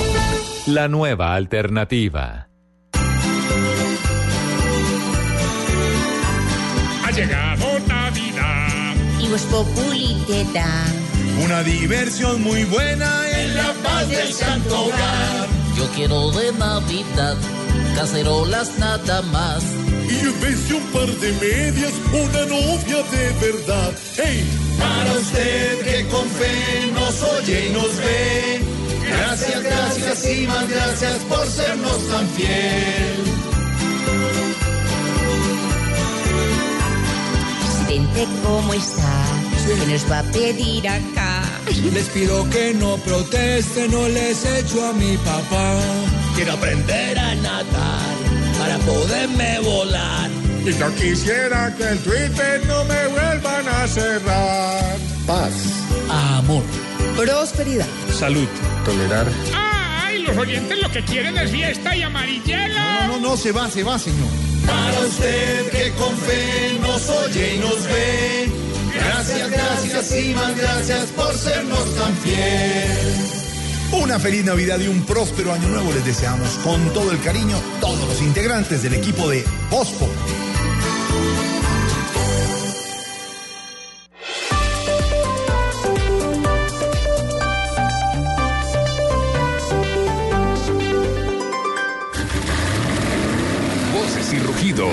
La nueva alternativa. Ha llegado Navidad. Y Voz Populi te da Una diversión muy buena en la paz del santo hogar. Yo quiero de Navidad, cacerolas nada más. Y en vez de un par de medias, una novia de verdad. ¡Hey! Para usted que con fe nos oye y nos ve. Gracias, gracias y más gracias por sernos tan fiel. Presidente, ¿cómo está? ¿Qué nos va a pedir acá? Les pido que no protesten, no les echo a mi papá. Quiero aprender a nadar para poderme volar. Y no quisiera que el Twitter no me vuelvan a cerrar. Paz. Amor. Prosperidad. Salud. Tolerar. ¡Ay! Los oyentes lo que quieren es fiesta y amarillelo. No, no, no, se va, se va, señor. Para usted que con fe nos oye y nos ve. Gracias, gracias y más gracias por sernos tan fiel. Una feliz Navidad y un próspero año nuevo les deseamos con todo el cariño todos los integrantes del equipo de Ospo.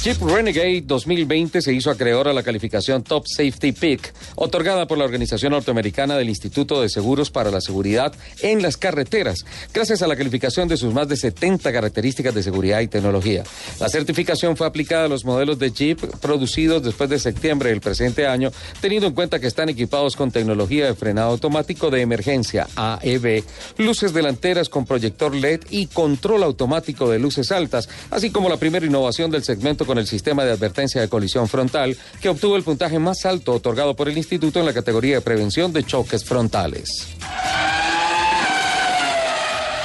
Jeep Renegade 2020 se hizo acreedor a la calificación Top Safety Pick, otorgada por la Organización Norteamericana del Instituto de Seguros para la Seguridad en las Carreteras, gracias a la calificación de sus más de 70 características de seguridad y tecnología. La certificación fue aplicada a los modelos de Jeep producidos después de septiembre del presente año, teniendo en cuenta que están equipados con tecnología de frenado automático de emergencia AEB, luces delanteras con proyector LED y control automático de luces altas, así como la primera innovación del segmento con el sistema de advertencia de colisión frontal, que obtuvo el puntaje más alto otorgado por el instituto en la categoría de prevención de choques frontales.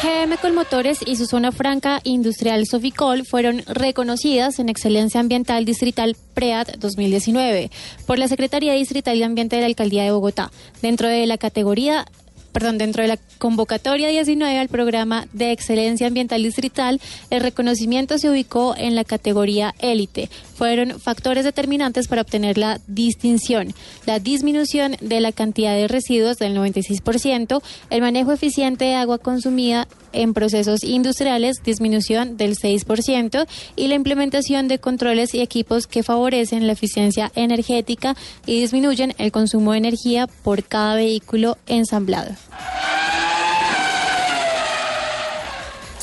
GM Colmotores y su zona franca industrial Soficol fueron reconocidas en Excelencia Ambiental Distrital PREAD 2019 por la Secretaría Distrital de Ambiente de la Alcaldía de Bogotá, dentro de la categoría perdón, dentro de la convocatoria 19 al programa de excelencia ambiental distrital, el reconocimiento se ubicó en la categoría élite. Fueron factores determinantes para obtener la distinción, la disminución de la cantidad de residuos del 96%, el manejo eficiente de agua consumida en procesos industriales, disminución del 6%, y la implementación de controles y equipos que favorecen la eficiencia energética y disminuyen el consumo de energía por cada vehículo ensamblado.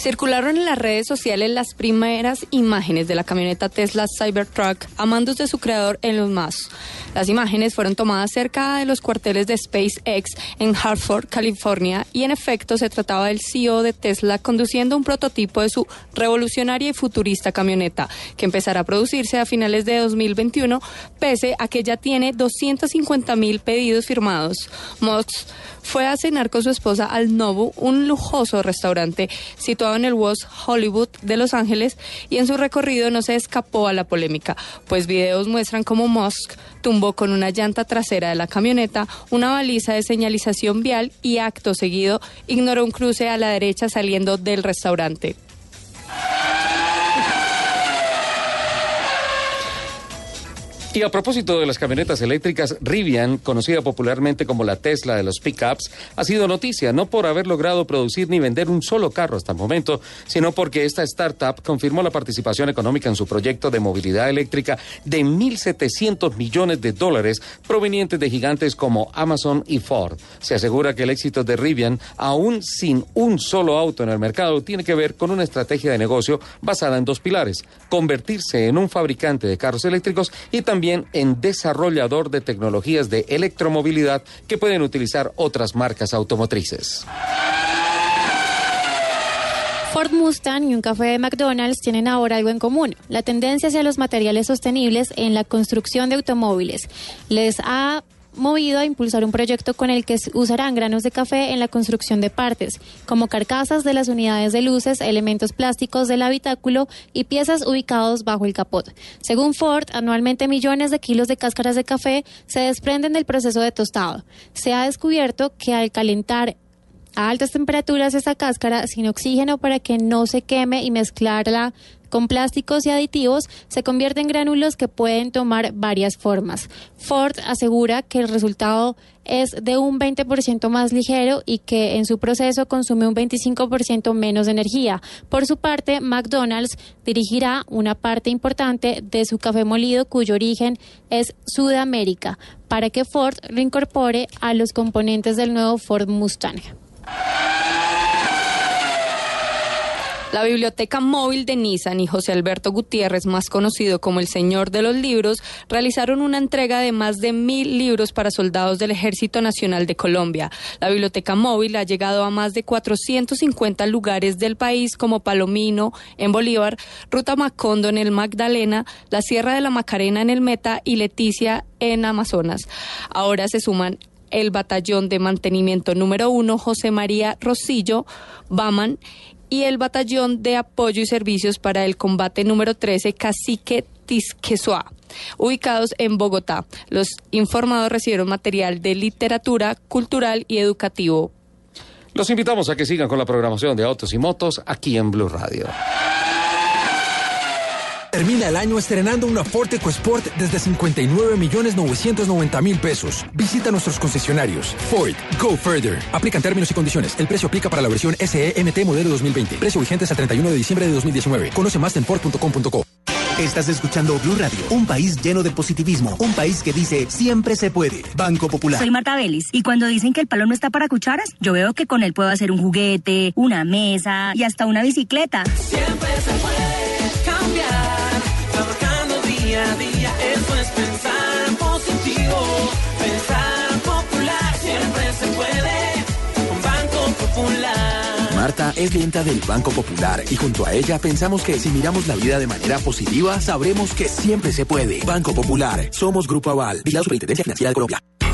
Circularon en las redes sociales las primeras imágenes de la camioneta Tesla Cybertruck a mandos de su creador Elon Musk. Las imágenes fueron tomadas cerca de los cuarteles de SpaceX en Hartford, California, y en efecto se trataba del CEO de Tesla conduciendo un prototipo de su revolucionaria y futurista camioneta, que empezará a producirse a finales de 2021, pese a que ya tiene 250 mil pedidos firmados. Fue a cenar con su esposa al Nobu, un lujoso restaurante situado en el West Hollywood de Los Ángeles, y en su recorrido no se escapó a la polémica, pues videos muestran cómo Musk tumbó con una llanta trasera de la camioneta una baliza de señalización vial y acto seguido ignoró un cruce a la derecha saliendo del restaurante. Y a propósito de las camionetas eléctricas, Rivian, conocida popularmente como la Tesla de los pickups, ha sido noticia no por haber logrado producir ni vender un solo carro hasta el momento, sino porque esta startup confirmó la participación económica en su proyecto de movilidad eléctrica de 1.700 millones de dólares provenientes de gigantes como Amazon y Ford. Se asegura que el éxito de Rivian, aún sin un solo auto en el mercado, tiene que ver con una estrategia de negocio basada en dos pilares, convertirse en un fabricante de carros eléctricos y también también en desarrollador de tecnologías de electromovilidad que pueden utilizar otras marcas automotrices. Ford Mustang y un café de McDonald's tienen ahora algo en común, la tendencia hacia los materiales sostenibles en la construcción de automóviles. Les ha movido a impulsar un proyecto con el que usarán granos de café en la construcción de partes, como carcasas de las unidades de luces, elementos plásticos del habitáculo y piezas ubicados bajo el capot. Según Ford, anualmente millones de kilos de cáscaras de café se desprenden del proceso de tostado. Se ha descubierto que al calentar a altas temperaturas esa cáscara sin oxígeno para que no se queme y mezclarla con plásticos y aditivos, se convierte en gránulos que pueden tomar varias formas. Ford asegura que el resultado es de un 20% más ligero y que en su proceso consume un 25% menos de energía. Por su parte, McDonald's dirigirá una parte importante de su café molido cuyo origen es Sudamérica para que Ford lo incorpore a los componentes del nuevo Ford Mustang. La biblioteca móvil de Nissan y José Alberto Gutiérrez, más conocido como el Señor de los Libros, realizaron una entrega de más de mil libros para soldados del Ejército Nacional de Colombia. La biblioteca móvil ha llegado a más de 450 lugares del país como Palomino en Bolívar, Ruta Macondo en el Magdalena, la Sierra de la Macarena en el Meta y Leticia en Amazonas. Ahora se suman el batallón de mantenimiento número uno José María Rosillo Baman y el batallón de apoyo y servicios para el combate número 13 Cacique Tisquesoa ubicados en Bogotá. Los informados recibieron material de literatura, cultural y educativo. Los invitamos a que sigan con la programación de Autos y Motos aquí en Blue Radio. Termina el año estrenando una Ford EcoSport desde 59 millones 990 mil pesos. Visita nuestros concesionarios. Ford, go further. Aplican términos y condiciones. El precio aplica para la versión SEMT modelo 2020. Precio vigente hasta el 31 de diciembre de 2019. Conoce más en Ford.com.co. Estás escuchando Blue Radio, un país lleno de positivismo, un país que dice siempre se puede. Banco Popular. Soy Marta Vélez y cuando dicen que el palo no está para cucharas, yo veo que con él puedo hacer un juguete, una mesa y hasta una bicicleta. Siempre se puede cambiar, a día, eso es pensar positivo, pensar popular, siempre se puede, Banco Popular. Marta es clienta del Banco Popular y junto a ella pensamos que si miramos la vida de manera positiva, sabremos que siempre se puede. Banco Popular, somos Grupo Aval, y la Superintendencia Financiera de Colombia.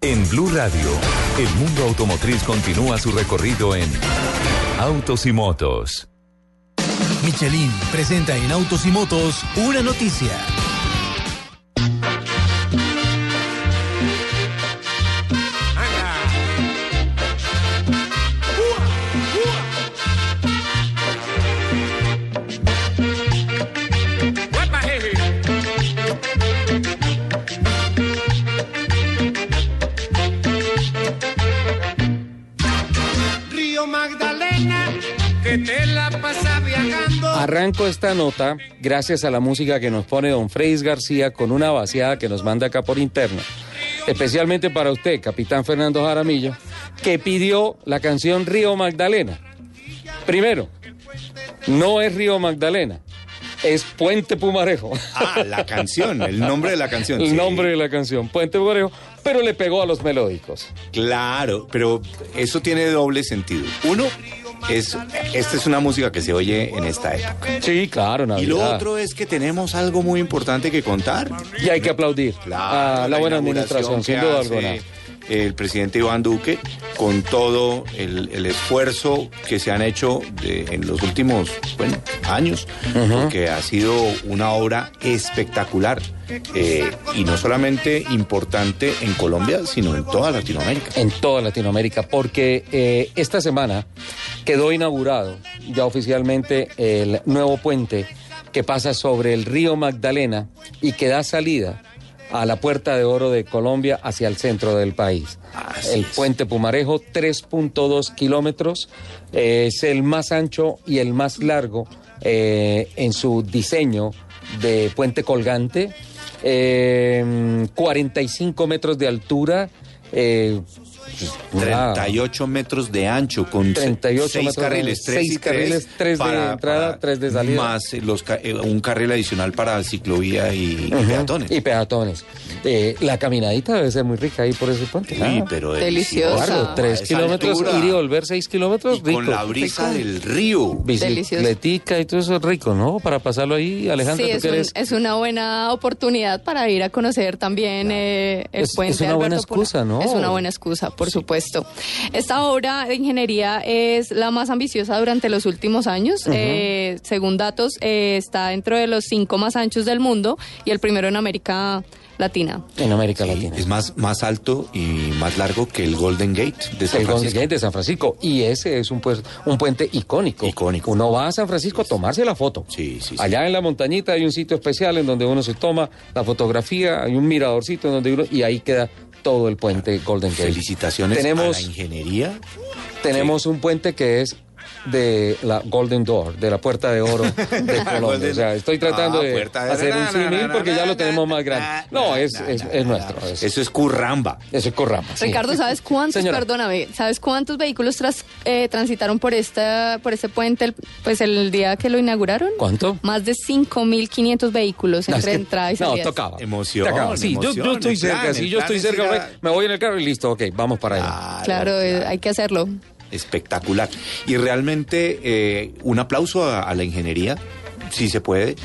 En Blue Radio, el mundo automotriz continúa su recorrido en Autos y Motos. Michelin presenta en Autos y Motos una noticia. Arranco esta nota gracias a la música que nos pone don Freis García con una vaciada que nos manda acá por interno. Especialmente para usted, capitán Fernando Jaramillo, que pidió la canción Río Magdalena. Primero, no es Río Magdalena, es Puente Pumarejo. Ah, la canción, el nombre de la canción. El sí. nombre de la canción, Puente Pumarejo, pero le pegó a los melódicos. Claro, pero eso tiene doble sentido. Uno, es, esta es una música que se oye en esta época. Sí, claro, Y lo Navidad. otro es que tenemos algo muy importante que contar. Y hay que aplaudir Claro, a la, buena administración, sin duda alguna. El presidente Iván Duque, con todo el, el esfuerzo que se han hecho de- en los últimos bueno, años, porque ha sido una obra espectacular eh, y no solamente importante en Colombia, sino en toda Latinoamérica. En toda Latinoamérica, porque eh, esta semana quedó inaugurado ya oficialmente el nuevo puente que pasa sobre el río Magdalena y que da salida a la Puerta de Oro de Colombia hacia el centro del país. el puente Pumarejo, 3.2 kilómetros, eh, es el más ancho y el más largo eh, en su diseño de puente colgante, eh, 45 metros de altura. Eh, una- 38 metros de ancho con 38 seis metros de- carriles, tres seis y tres carriles, tres de entrada, tres de salida. Más eh, los, eh, un carril adicional para ciclovía y, peatones. Y peatones. Eh, la caminadita debe ser muy rica ahí por ese puente. Sí, Ah. pero Deliciosa. A esa kilómetros, altura. ir y volver seis kilómetros, Y rico. con la brisa rico. del río. Bicicletica y todo eso es rico, ¿no? Para pasarlo ahí, Alejandra, Sí, tú es, un- eres... es una buena oportunidad para ir a conocer también eh, el Es- puente es una buena Alberto excusa, ¿no? Es una buena excusa, por supuesto. Esta obra de ingeniería es la más ambiciosa durante los últimos años. Eh, según datos, eh, está dentro de los cinco más anchos del mundo y el primero en América Latina. En América Latina. Es más, más alto y más largo que el Golden Gate de San el Golden Francisco. Gate de San Francisco. Y ese es un, pues, un puente icónico. Icónico. Uno va a San Francisco a tomarse la foto. Sí, sí, Allá en la montañita hay un sitio especial en donde uno se toma la fotografía, hay un miradorcito en donde uno, y ahí queda todo el puente Golden Gate. Felicitaciones tenemos, a la ingeniería. Tenemos un puente que es de la Golden Door, de la Puerta de Oro de Colombia. O sea, estoy tratando Ah, de Puerta de- hacer na, un símil porque na, ya lo na, tenemos más grande. No, es, es, es nuestro. es- Eso es curramba. Eso es curramba. sí. Ricardo, ¿sabes cuántos, Señora. perdóname, ¿sabes cuántos vehículos tras- eh, transitaron por esta, por este puente el, pues el día que lo inauguraron? ¿Cuánto? Más de 5.500 vehículos No, entre es que- entrada y no, salida. tocaba. Emoción, Tocaba. Sí, yo, yo emoción, estoy cerca, plan, sí, el yo estoy es cerca, me voy en el carro y listo, ok, vamos para allá. Claro, eh, hay que hacerlo. Espectacular. Y realmente eh, un aplauso a, a la ingeniería, si se puede.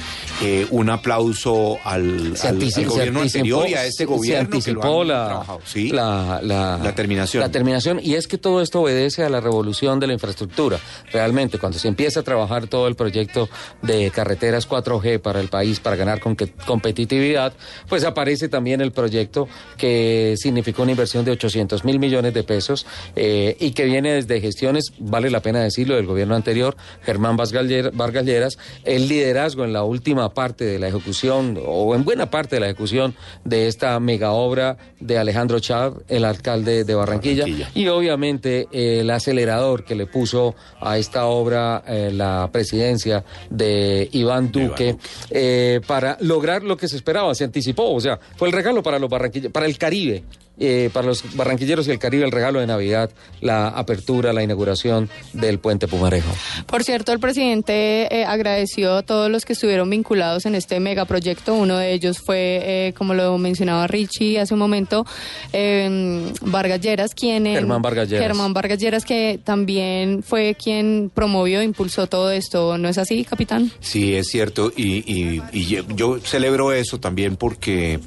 Eh, un aplauso al, al- gobierno anterior y a este gobierno. Se que lo han la. Sí. la, la, La terminación. La terminación. Y es que todo esto obedece a la revolución de la infraestructura. Realmente, cuando se empieza a trabajar todo el proyecto de carreteras 4G para el país, para ganar con competitividad, pues aparece también el proyecto que significó una inversión de 800 mil millones de pesos eh, y que viene desde gestiones, vale la pena decirlo, del gobierno anterior, Germán Vargas Lleras, el liderazgo en la última parte de la ejecución, o en buena parte de la ejecución de esta mega obra de Alejandro Char, el alcalde de Barranquilla, y obviamente eh, el acelerador que le puso a esta obra eh, la presidencia de Iván Duque eh, para lograr lo que se esperaba, se anticipó, o sea, fue el regalo para los barranquilleros, para el Caribe. Eh, para los barranquilleros y el Caribe, el regalo de Navidad, la apertura, la inauguración del puente Pumarejo. Por cierto, el presidente eh, agradeció a todos los que estuvieron vinculados en este megaproyecto. Uno de ellos fue, eh, como lo mencionaba Richie hace un momento, eh, Vargas Lleras, quien... en- Germán Vargas Lleras. Germán Vargas Lleras, que también fue quien promovió e impulsó todo esto. ¿No es así, capitán? Sí, es cierto, y, y- y yo, yo celebro eso también porque,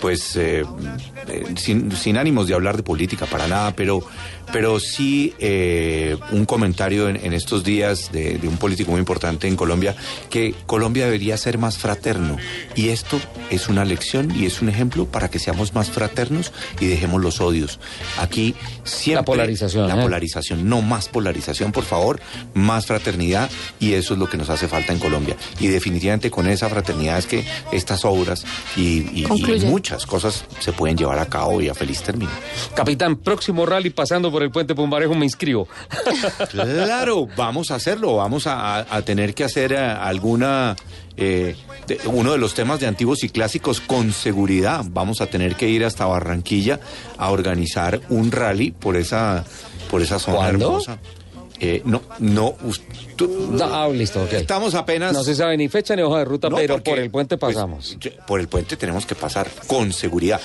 pues, eh, eh, sin, sin ánimos de hablar de política para nada, pero, pero sí eh, un comentario en, en estos días de, de un político muy importante en Colombia, que Colombia debería ser más fraterno, y esto es una lección y es un ejemplo para que seamos más fraternos y dejemos los odios. Aquí siempre... La polarización, La ¿eh? polarización, no más polarización, por favor, más fraternidad y eso es lo que nos hace falta en Colombia. Y definitivamente con esa fraternidad es que estas obras y, y- muchas cosas se pueden llevar a cabo y a feliz término. Capitán, próximo rally pasando por por el puente Pumarejo me inscribo. Claro, vamos a hacerlo, vamos a, a tener que hacer eh, alguna... eh, de- uno de los temas de antiguos y clásicos con seguridad. Vamos a tener que ir hasta Barranquilla a organizar un rally por esa, por esa zona ¿Cuándo? hermosa. Eh, no, no, us- tú- No, ah, listo, ok. Estamos apenas... No se sabe ni fecha ni hoja de ruta, No, pero porque, por el puente pues, pasamos. por el puente tenemos que pasar con seguridad.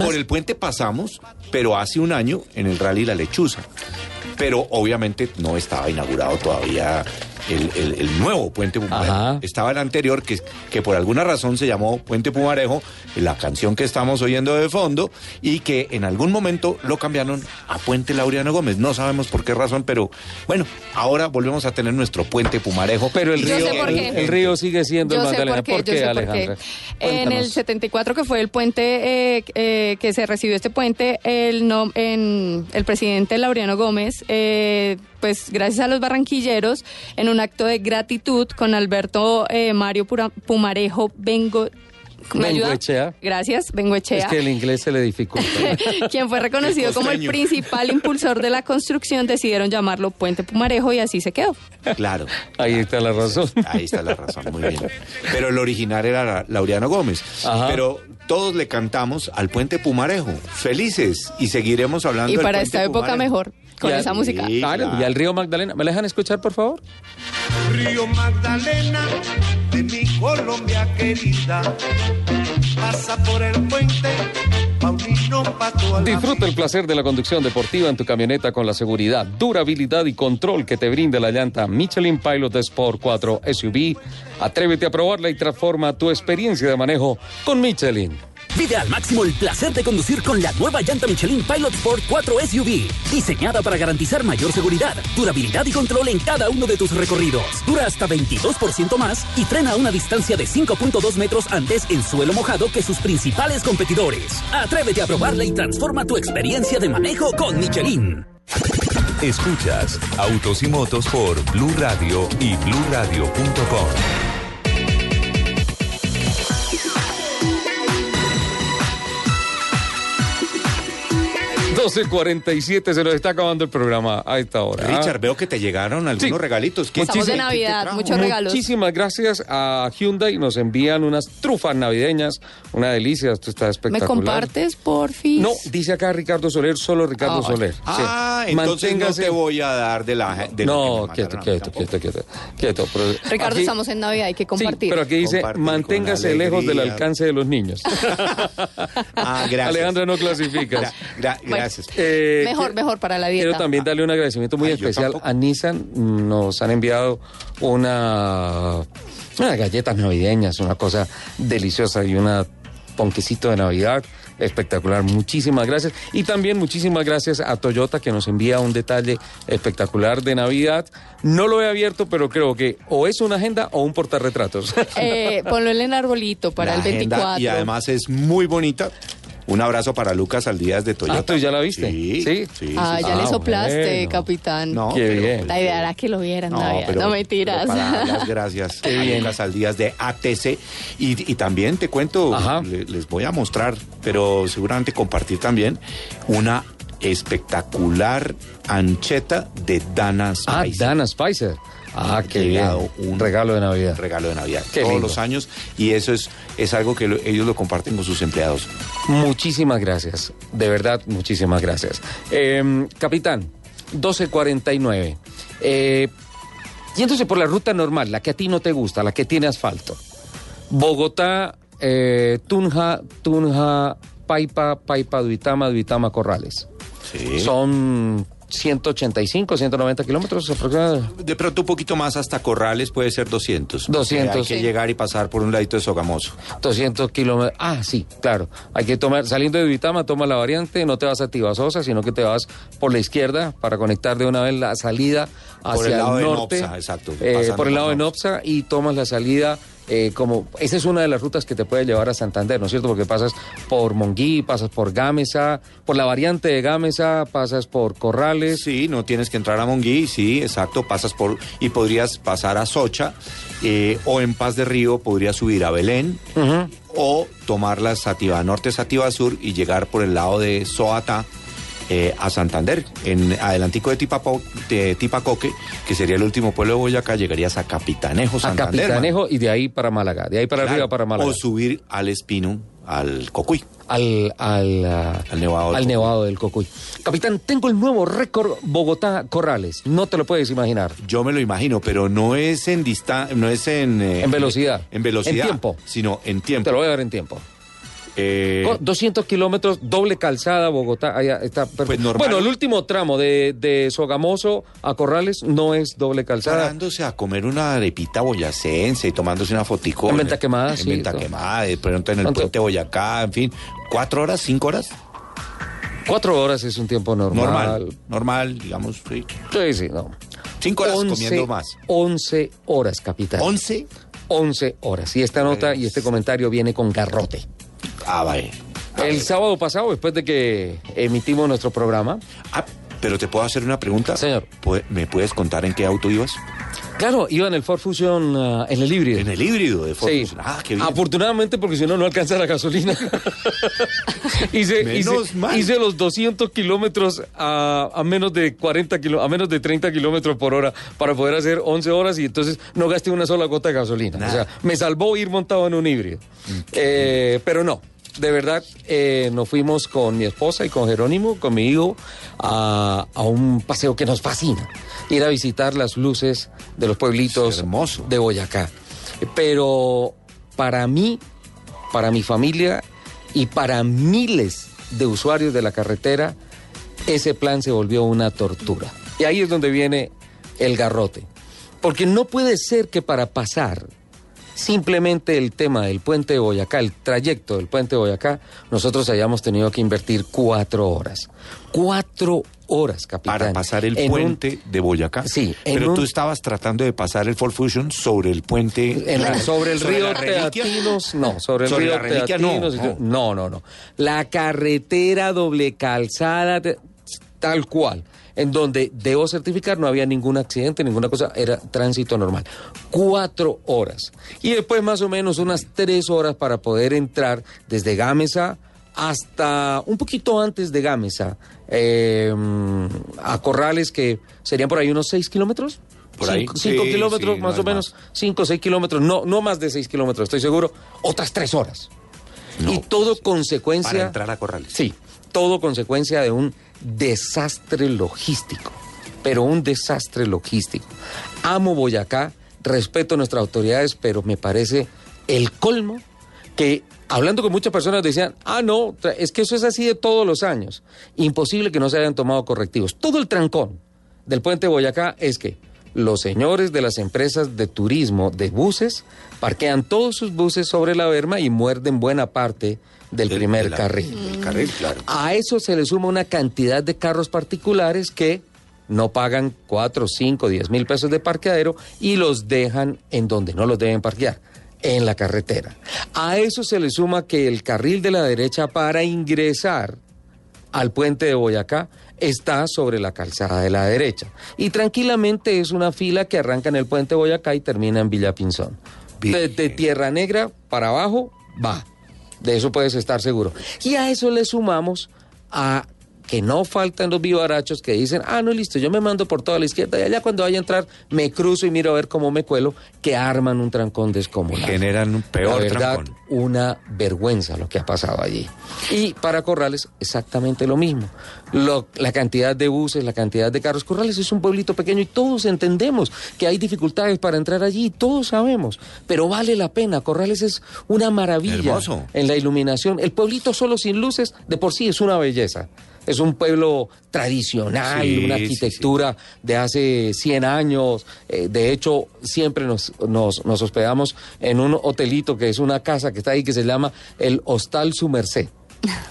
por el puente pasamos, pero hace un año en el rally La Lechuza. Pero obviamente no estaba inaugurado todavía el, el- el nuevo puente Pumarejo. Estaba el anterior, que, que por alguna razón se llamó Puente Pumarejo, la canción que estamos oyendo de fondo, y que en algún momento lo cambiaron a Puente Laureano Gómez. No sabemos por qué razón, pero bueno, ahora volvemos a tener nuestro Puente Pumarejo. Pero el río, el, río sigue siendo Yo el sé Magdalena. por qué, ¿Por yo qué, sé por qué. Alejandra? En el Cuéntanos. 74, que fue el puente eh, eh, que se recibió este puente, el, no, en, el presidente Laureano Gómez, eh, pues gracias a los barranquilleros, en un acto de gratitud con Alberto eh, Mario Pura- Pumarejo Vengo. ¿Me ayuda? Bengoechea. Gracias, Bengoechea. Es que el inglés se le dificulta. quien fue reconocido El como el principal impulsor de la construcción, decidieron llamarlo Puente Pumarejo y así se quedó. Claro. Ahí está la razón. Ahí está la razón, muy bien. Pero el original era la- Laureano Gómez. Pero todos le cantamos al puente Pumarejo. Felices. Y seguiremos hablando Y del para puente esta época Pumarejo. mejor, con Y al- esa música. Claro, y al río Magdalena. ¿Me la dejan escuchar, por favor? Río Magdalena de mi Colombia querida. Pasa por el puente Disfruta el placer de la conducción deportiva en tu camioneta con la seguridad, durabilidad y control que te brinda la llanta Michelin Pilot Sport 4 SUV. Atrévete a probarla y transforma tu experiencia de manejo con Michelin. Vive al máximo el placer de conducir con la nueva llanta Michelin Pilot Sport 4 SUV, diseñada para garantizar mayor seguridad, durabilidad y control en cada uno de tus recorridos. Dura hasta 22% más y frena a una distancia de 5.2 metros antes en suelo mojado que sus principales competidores. Atrévete a probarla y transforma tu experiencia de manejo con Michelin. Escuchas Autos y Motos por Blue Radio y BlueRadio.com. 12.47, se nos está acabando el programa a esta hora. Richard, veo que te llegaron algunos Sí. regalitos. ¿Qué- Estamos de qué te Navidad, trajo? muchos regalos. Muchísimas gracias a Hyundai. Nos envían unas trufas navideñas. Una delicia, esto está ¿Me espectacular. compartes, porfis? No, dice acá Ricardo Soler, solo Ricardo Ah, Soler. Ah, Sí. entonces Manténgase- no te voy a dar de la... De lo que No, me quieto, mandaron quieto, quieto, quieto, quieto. Ricardo, aquí- estamos en Navidad, hay que Sí, compartir. pero aquí dice, Compartir manténgase lejos del alcance de los niños. Ah, gracias. Alejandra, no clasificas. Gra- gracias. Eh, mejor, mejor para la dieta. Quiero también darle un agradecimiento muy Ay, especial a Nissan. Nos han enviado una, unas galletas navideñas, una cosa deliciosa y una ponquecito de Navidad espectacular. Muchísimas gracias. Y también muchísimas gracias a Toyota que nos envía un detalle espectacular de Navidad. No lo he abierto, pero creo que o es una agenda o un portarretratos. Eh, ponlo en el arbolito para La el agenda, 24. Y además es muy bonita. Un abrazo para Lucas Aldías de Toyota. Ah, ¿tú ya la viste? Sí, Sí. sí. Ah, sí, ya sí. le soplaste, bueno. capitán. No, Qué pero- bien. La idea era que lo vieran No, Navidad. pero- no mentiras. pero para dar las gracias Qué a bien. Lucas Aldías de ATC. Y, y también te cuento, le- les voy a mostrar, pero seguramente compartir también una espectacular ancheta de Dana ah, Spicer. Dana Spicer. Ah, qué bien. Un regalo de Navidad. regalo de Navidad Qué todos lindo. los años y eso es, es algo que lo- ellos lo comparten con sus empleados. Muchísimas gracias. De verdad, muchísimas gracias. Eh, capitán, 1249. Eh, yéndose por la ruta normal, la que a ti no te gusta, la que tiene asfalto. Bogotá, eh, Tunja, Tunja, Paipa, Paipa, Duitama, Duitama, Corrales. Sí. Son 185, 190 kilómetros aproximadamente. De pronto un poquito más hasta Corrales puede ser 200. 200. Hay que Sí. llegar y pasar por un ladito de Sogamoso. 200 kilómetros. Ah, sí, claro. Hay que tomar, saliendo de Duitama, toma la variante, no te vas a Tibasosa, sino que te vas por la izquierda para conectar de una vez la salida hacia Por el lado de norte. Nopsa, exacto, eh, pasando por el lado de Nopsa. Nopsa y tomas la salida. Eh, como esa es una de las rutas que te puede llevar a Santander, ¿no es cierto? Porque pasas por Monguí, pasas por Gámeza, por la variante de Gámeza, pasas por Corrales. Sí, no tienes que entrar a Monguí, sí, exacto, pasas por y podrías pasar a Socha eh, o en Paz de Río podrías subir a Belén o tomar la Sativa Norte, Sativa Sur y llegar por el lado de Soata eh, a Santander. En adelantico de, Tipapo, de Tipacoque, que sería el último pueblo de Boyacá, llegarías a Capitanejo, A Santander. Capitanejo y de ahí para Málaga, de ahí para Claro, arriba para Málaga. O subir al Espino, al Cocuy. Al, al, Al Nevado. del al Cocuy. Nevado del Cocuy. Capitán, tengo el nuevo récord Bogotá Corrales. No te lo puedes imaginar. Yo me lo imagino, pero no es en distancia, no es en... eh, En velocidad. En velocidad. En tiempo. Sino en tiempo. Te lo voy a dar en tiempo. Eh, Con 200 kilómetros, doble calzada, Bogotá, allá está perfecto. Pues normal. Bueno, el último tramo de, de Sogamoso a Corrales no es doble calzada. parándose a comer una arepita boyacense y tomándose una fotico. En Venta Quemada, En sí, Venta todo. Quemada, de pronto en el puente Boyacá, en fin. ¿Cuatro horas, cinco horas? Cuatro horas es un tiempo normal. Normal. Normal, digamos, sí. Sí, sí, no. Cinco horas Once- comiendo más. 11 horas, capitán. ¿Once? 11 horas. Y esta nota y este comentario viene con garrote. Ah, vale. El sábado pasado, después de que emitimos nuestro programa. Ah, pero te puedo hacer una pregunta. Señor. ¿Pu- ¿Me puedes contar en qué auto ibas? Claro, iba en el Ford Fusion, ah, en el híbrido. En el híbrido de Ford Sí. Fusion. Ah, qué bien. Afortunadamente, porque si no, no alcanza la gasolina. hice, Menos hice- mal. hice los 200 kilómetros a, a menos de 40 kilo- a menos de 30 kilómetros por hora para poder hacer 11 horas y entonces no gasté una sola gota de gasolina. O sea, me salvó ir montado en un híbrido. Eh, pero no. De verdad, eh, nos fuimos con mi esposa y con Jerónimo, con mi hijo, a, a un paseo que nos fascina. Ir a visitar las luces de los pueblitos hermoso. de Boyacá. Pero para mí, para mi familia y para miles de usuarios de la carretera, ese plan se volvió una tortura. Y ahí es donde viene el garrote. Porque no puede ser que para pasar simplemente el tema del puente de Boyacá, el trayecto del puente de Boyacá, nosotros hayamos tenido que invertir cuatro horas. Cuatro horas, capitán. Para pasar el En un- puente de Boyacá. Sí, Pero un- tú estabas tratando de pasar el Ford Fusion sobre el puente. En la- sobre el río. Teatinos, no, sobre el Sobre río reliquia, no, Teatinos, no. no, no, no. La carretera doble calzada, tal cual, en donde debo certificar no había ningún accidente, ninguna cosa, era tránsito normal. Cuatro horas. Y después más o menos unas tres horas para poder entrar desde Gámeza hasta un poquito antes de Gámeza, eh, a Corrales, que serían por ahí unos seis kilómetros. Por ahí. Cinco, cinco Sí, kilómetros sí, más o menos, cinco o seis kilómetros, no, no más de seis kilómetros, estoy seguro, otras tres horas. y todo consecuencia... Para entrar a Corrales. Sí, todo consecuencia de un desastre logístico, pero un desastre logístico. Amo Boyacá, respeto a nuestras autoridades, pero me parece el colmo que hablando con muchas personas decían, ah, no, es que eso es así de todos los años. Imposible que no se hayan tomado correctivos. Todo el trancón del puente Boyacá es que los señores de las empresas de turismo de buses parquean todos sus buses sobre la berma y muerden buena parte del primer de la- carril. del carril, claro. A eso se le suma una cantidad de carros particulares que no pagan 4, 5, 10 mil pesos de parqueadero y los dejan en donde no los deben parquear, en la carretera. A eso se le suma que el carril de la derecha para ingresar al puente de Boyacá está sobre la calzada de la derecha. Y tranquilamente es una fila que arranca en el puente de Boyacá y termina en Villa Pinzón. Desde Tierra Negra para abajo va. De eso puedes estar seguro. Y a eso le sumamos a que no faltan los vivarachos que dicen, ah, no, listo, yo me mando por toda la izquierda y allá cuando vaya a entrar me cruzo y miro a ver cómo me cuelo, que arman un trancón descomunal. Generan un peor La verdad, trancón. una vergüenza lo que ha pasado allí. Y para Corrales, exactamente lo mismo. Lo- la cantidad de buses, la cantidad de carros. Corrales es un pueblito pequeño y todos entendemos que hay dificultades para entrar allí, todos sabemos, pero vale la pena. Corrales es una maravilla Hermoso. en la iluminación. El pueblito solo sin luces, de por sí es una belleza. Es un pueblo tradicional, Sí, una sí, arquitectura de hace 100 años. Eh, de hecho, siempre nos, nos, nos hospedamos en un hotelito que es una casa que está ahí que se llama el Hostal Su Merced.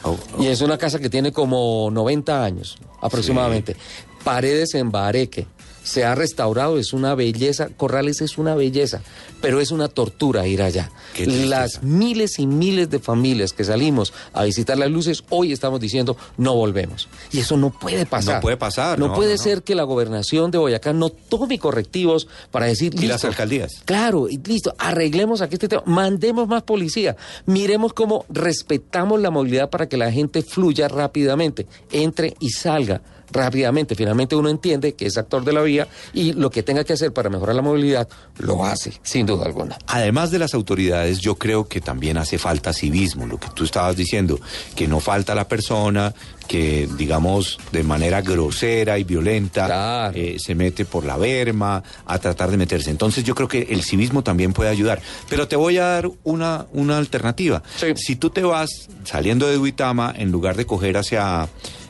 Oh, Y es una casa que tiene como 90 años aproximadamente. Paredes en bareque. Se ha restaurado, es una belleza, Corrales es una belleza, pero es una tortura ir allá. Las miles y miles de familias que salimos a visitar las luces, hoy estamos diciendo no volvemos. Y eso no puede pasar. No puede pasar. No, no, puede no, no. ser que la gobernación de Boyacá no tome correctivos para decir... Y las "Listo, alcaldías. Claro, y listo, arreglemos aquí este tema, mandemos más policía, miremos cómo respetamos la movilidad para que la gente fluya rápidamente, entre y salga rápidamente. Finalmente uno entiende que es actor de la vía y lo que tenga que hacer para mejorar la movilidad lo hace, sin duda alguna. Además de las autoridades, yo creo que también hace falta civismo, lo que tú estabas diciendo, que no falta la persona que, digamos, de manera grosera y violenta eh, se mete por la berma a tratar de meterse. Entonces yo creo que el civismo también puede ayudar. Pero te voy a dar una, una alternativa. Si tú te vas saliendo de Duitama, en lugar de coger hacia...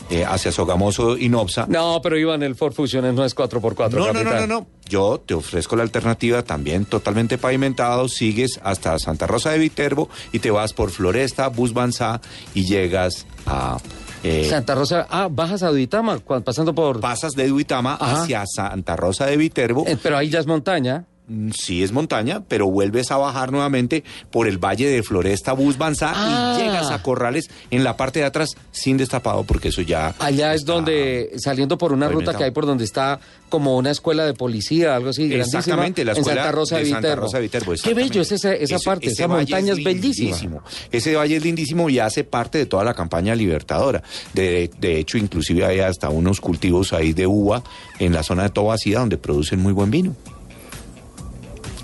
eh, hacia Sogamoso y Nopsa. No, pero Iván, el Ford Fusion no es 4x4. No, no, no, no, no. Yo te ofrezco la alternativa también totalmente pavimentado. Sigues hasta Santa Rosa de Viterbo y te vas por Floresta, Busbanzá y llegas a. eh, Santa Rosa, ah, bajas a Duitama, pasando por... pasas de Duitama Ajá. hacia Santa Rosa de Viterbo. Eh, pero ahí ya es montaña. Mm, Sí es montaña, pero vuelves a bajar nuevamente por el Valle de Floresta, Busbanzá Ah. y llegas a Corrales en la parte de atrás sin destapado porque eso ya... Allá es donde, saliendo por una ruta que hay por donde está como una escuela de policía, algo así. Exactamente, la escuela en Santa Rosa de, de Santa. Rosa Viterbo, Qué bello es esa, esa Ese- parte, esa montaña es, bellísima. lindísimo. Ese valle es lindísimo y hace parte de toda la campaña libertadora. De, de hecho, inclusive hay hasta unos cultivos ahí de uva en la zona de Tobacía donde producen muy buen vino.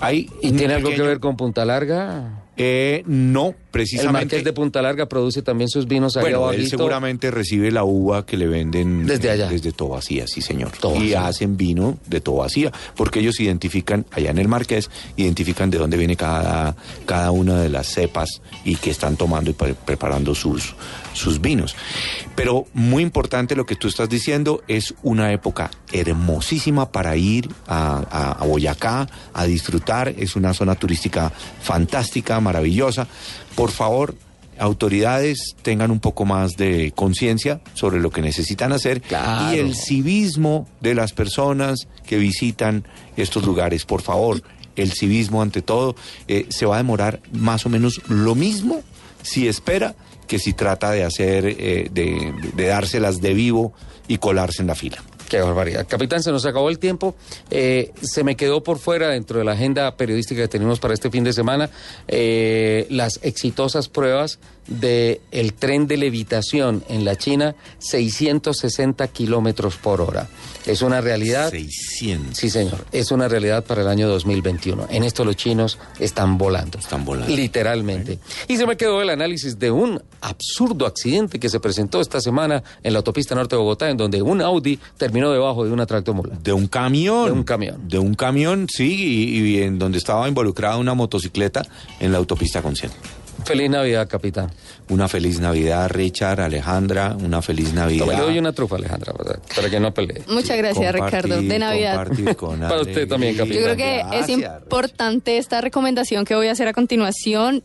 Hay ¿Y tiene algo que ver con Punta Larga? Eh, no, El precisamente. Marqués de Punta Larga produce también sus vinos allá Bueno, él abajito. seguramente recibe la uva que le venden Desde allá. desde Tobacía, sí señor. Y hacen vino de Tobacía, porque ellos identifican, allá en el Marqués, identifican de dónde viene cada, cada una de las cepas y que están tomando y pre- preparando sus, sus vinos. Pero muy importante lo que tú estás diciendo, es una época hermosísima para ir a, a- a Boyacá, a disfrutar, es una zona turística fantástica, maravillosa. Por favor, autoridades tengan un poco más de conciencia sobre lo que necesitan hacer y el civismo de las personas que visitan estos lugares, por favor, el civismo ante todo, eh, se va a demorar más o menos lo mismo si espera que si trata de hacer, eh, de, de dárselas de vivo y colarse en la fila. Qué barbaridad. Capitán, se nos acabó el tiempo. Eh, se me quedó por fuera dentro de la agenda periodística que tenemos para este fin de semana eh, las exitosas pruebas del el tren de levitación en la China, 660 kilómetros por hora. Es una realidad. 600. Sí, señor. Es una realidad para el año 2021. En esto los chinos están volando. Están volando. Literalmente. Y se me quedó el análisis de un absurdo accidente que se presentó esta semana en la autopista norte de Bogotá, en donde un Audi terminó debajo de una tractomula. De un camión. De un camión. De un camión, sí, y, y en donde estaba involucrada una motocicleta en la autopista Consciente. Feliz Navidad, capitán. Una feliz Navidad, Richard, Alejandra, una feliz Navidad. Le doy una trufa, Alejandra, para- para que no pelee. Muchas gracias, Compartir, Ricardo. De Navidad. con Para usted también, alegría. Yo creo que es importante esta recomendación que voy a hacer a continuación.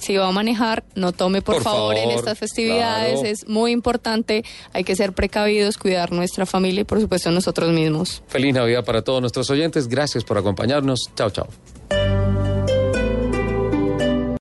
Si va a manejar, no tome por, Por favor, en estas festividades. claro. Es muy importante. Hay que ser precavidos, cuidar nuestra familia y, por supuesto, nosotros mismos. Feliz Navidad para todos nuestros oyentes. Gracias por acompañarnos. Chao, chao.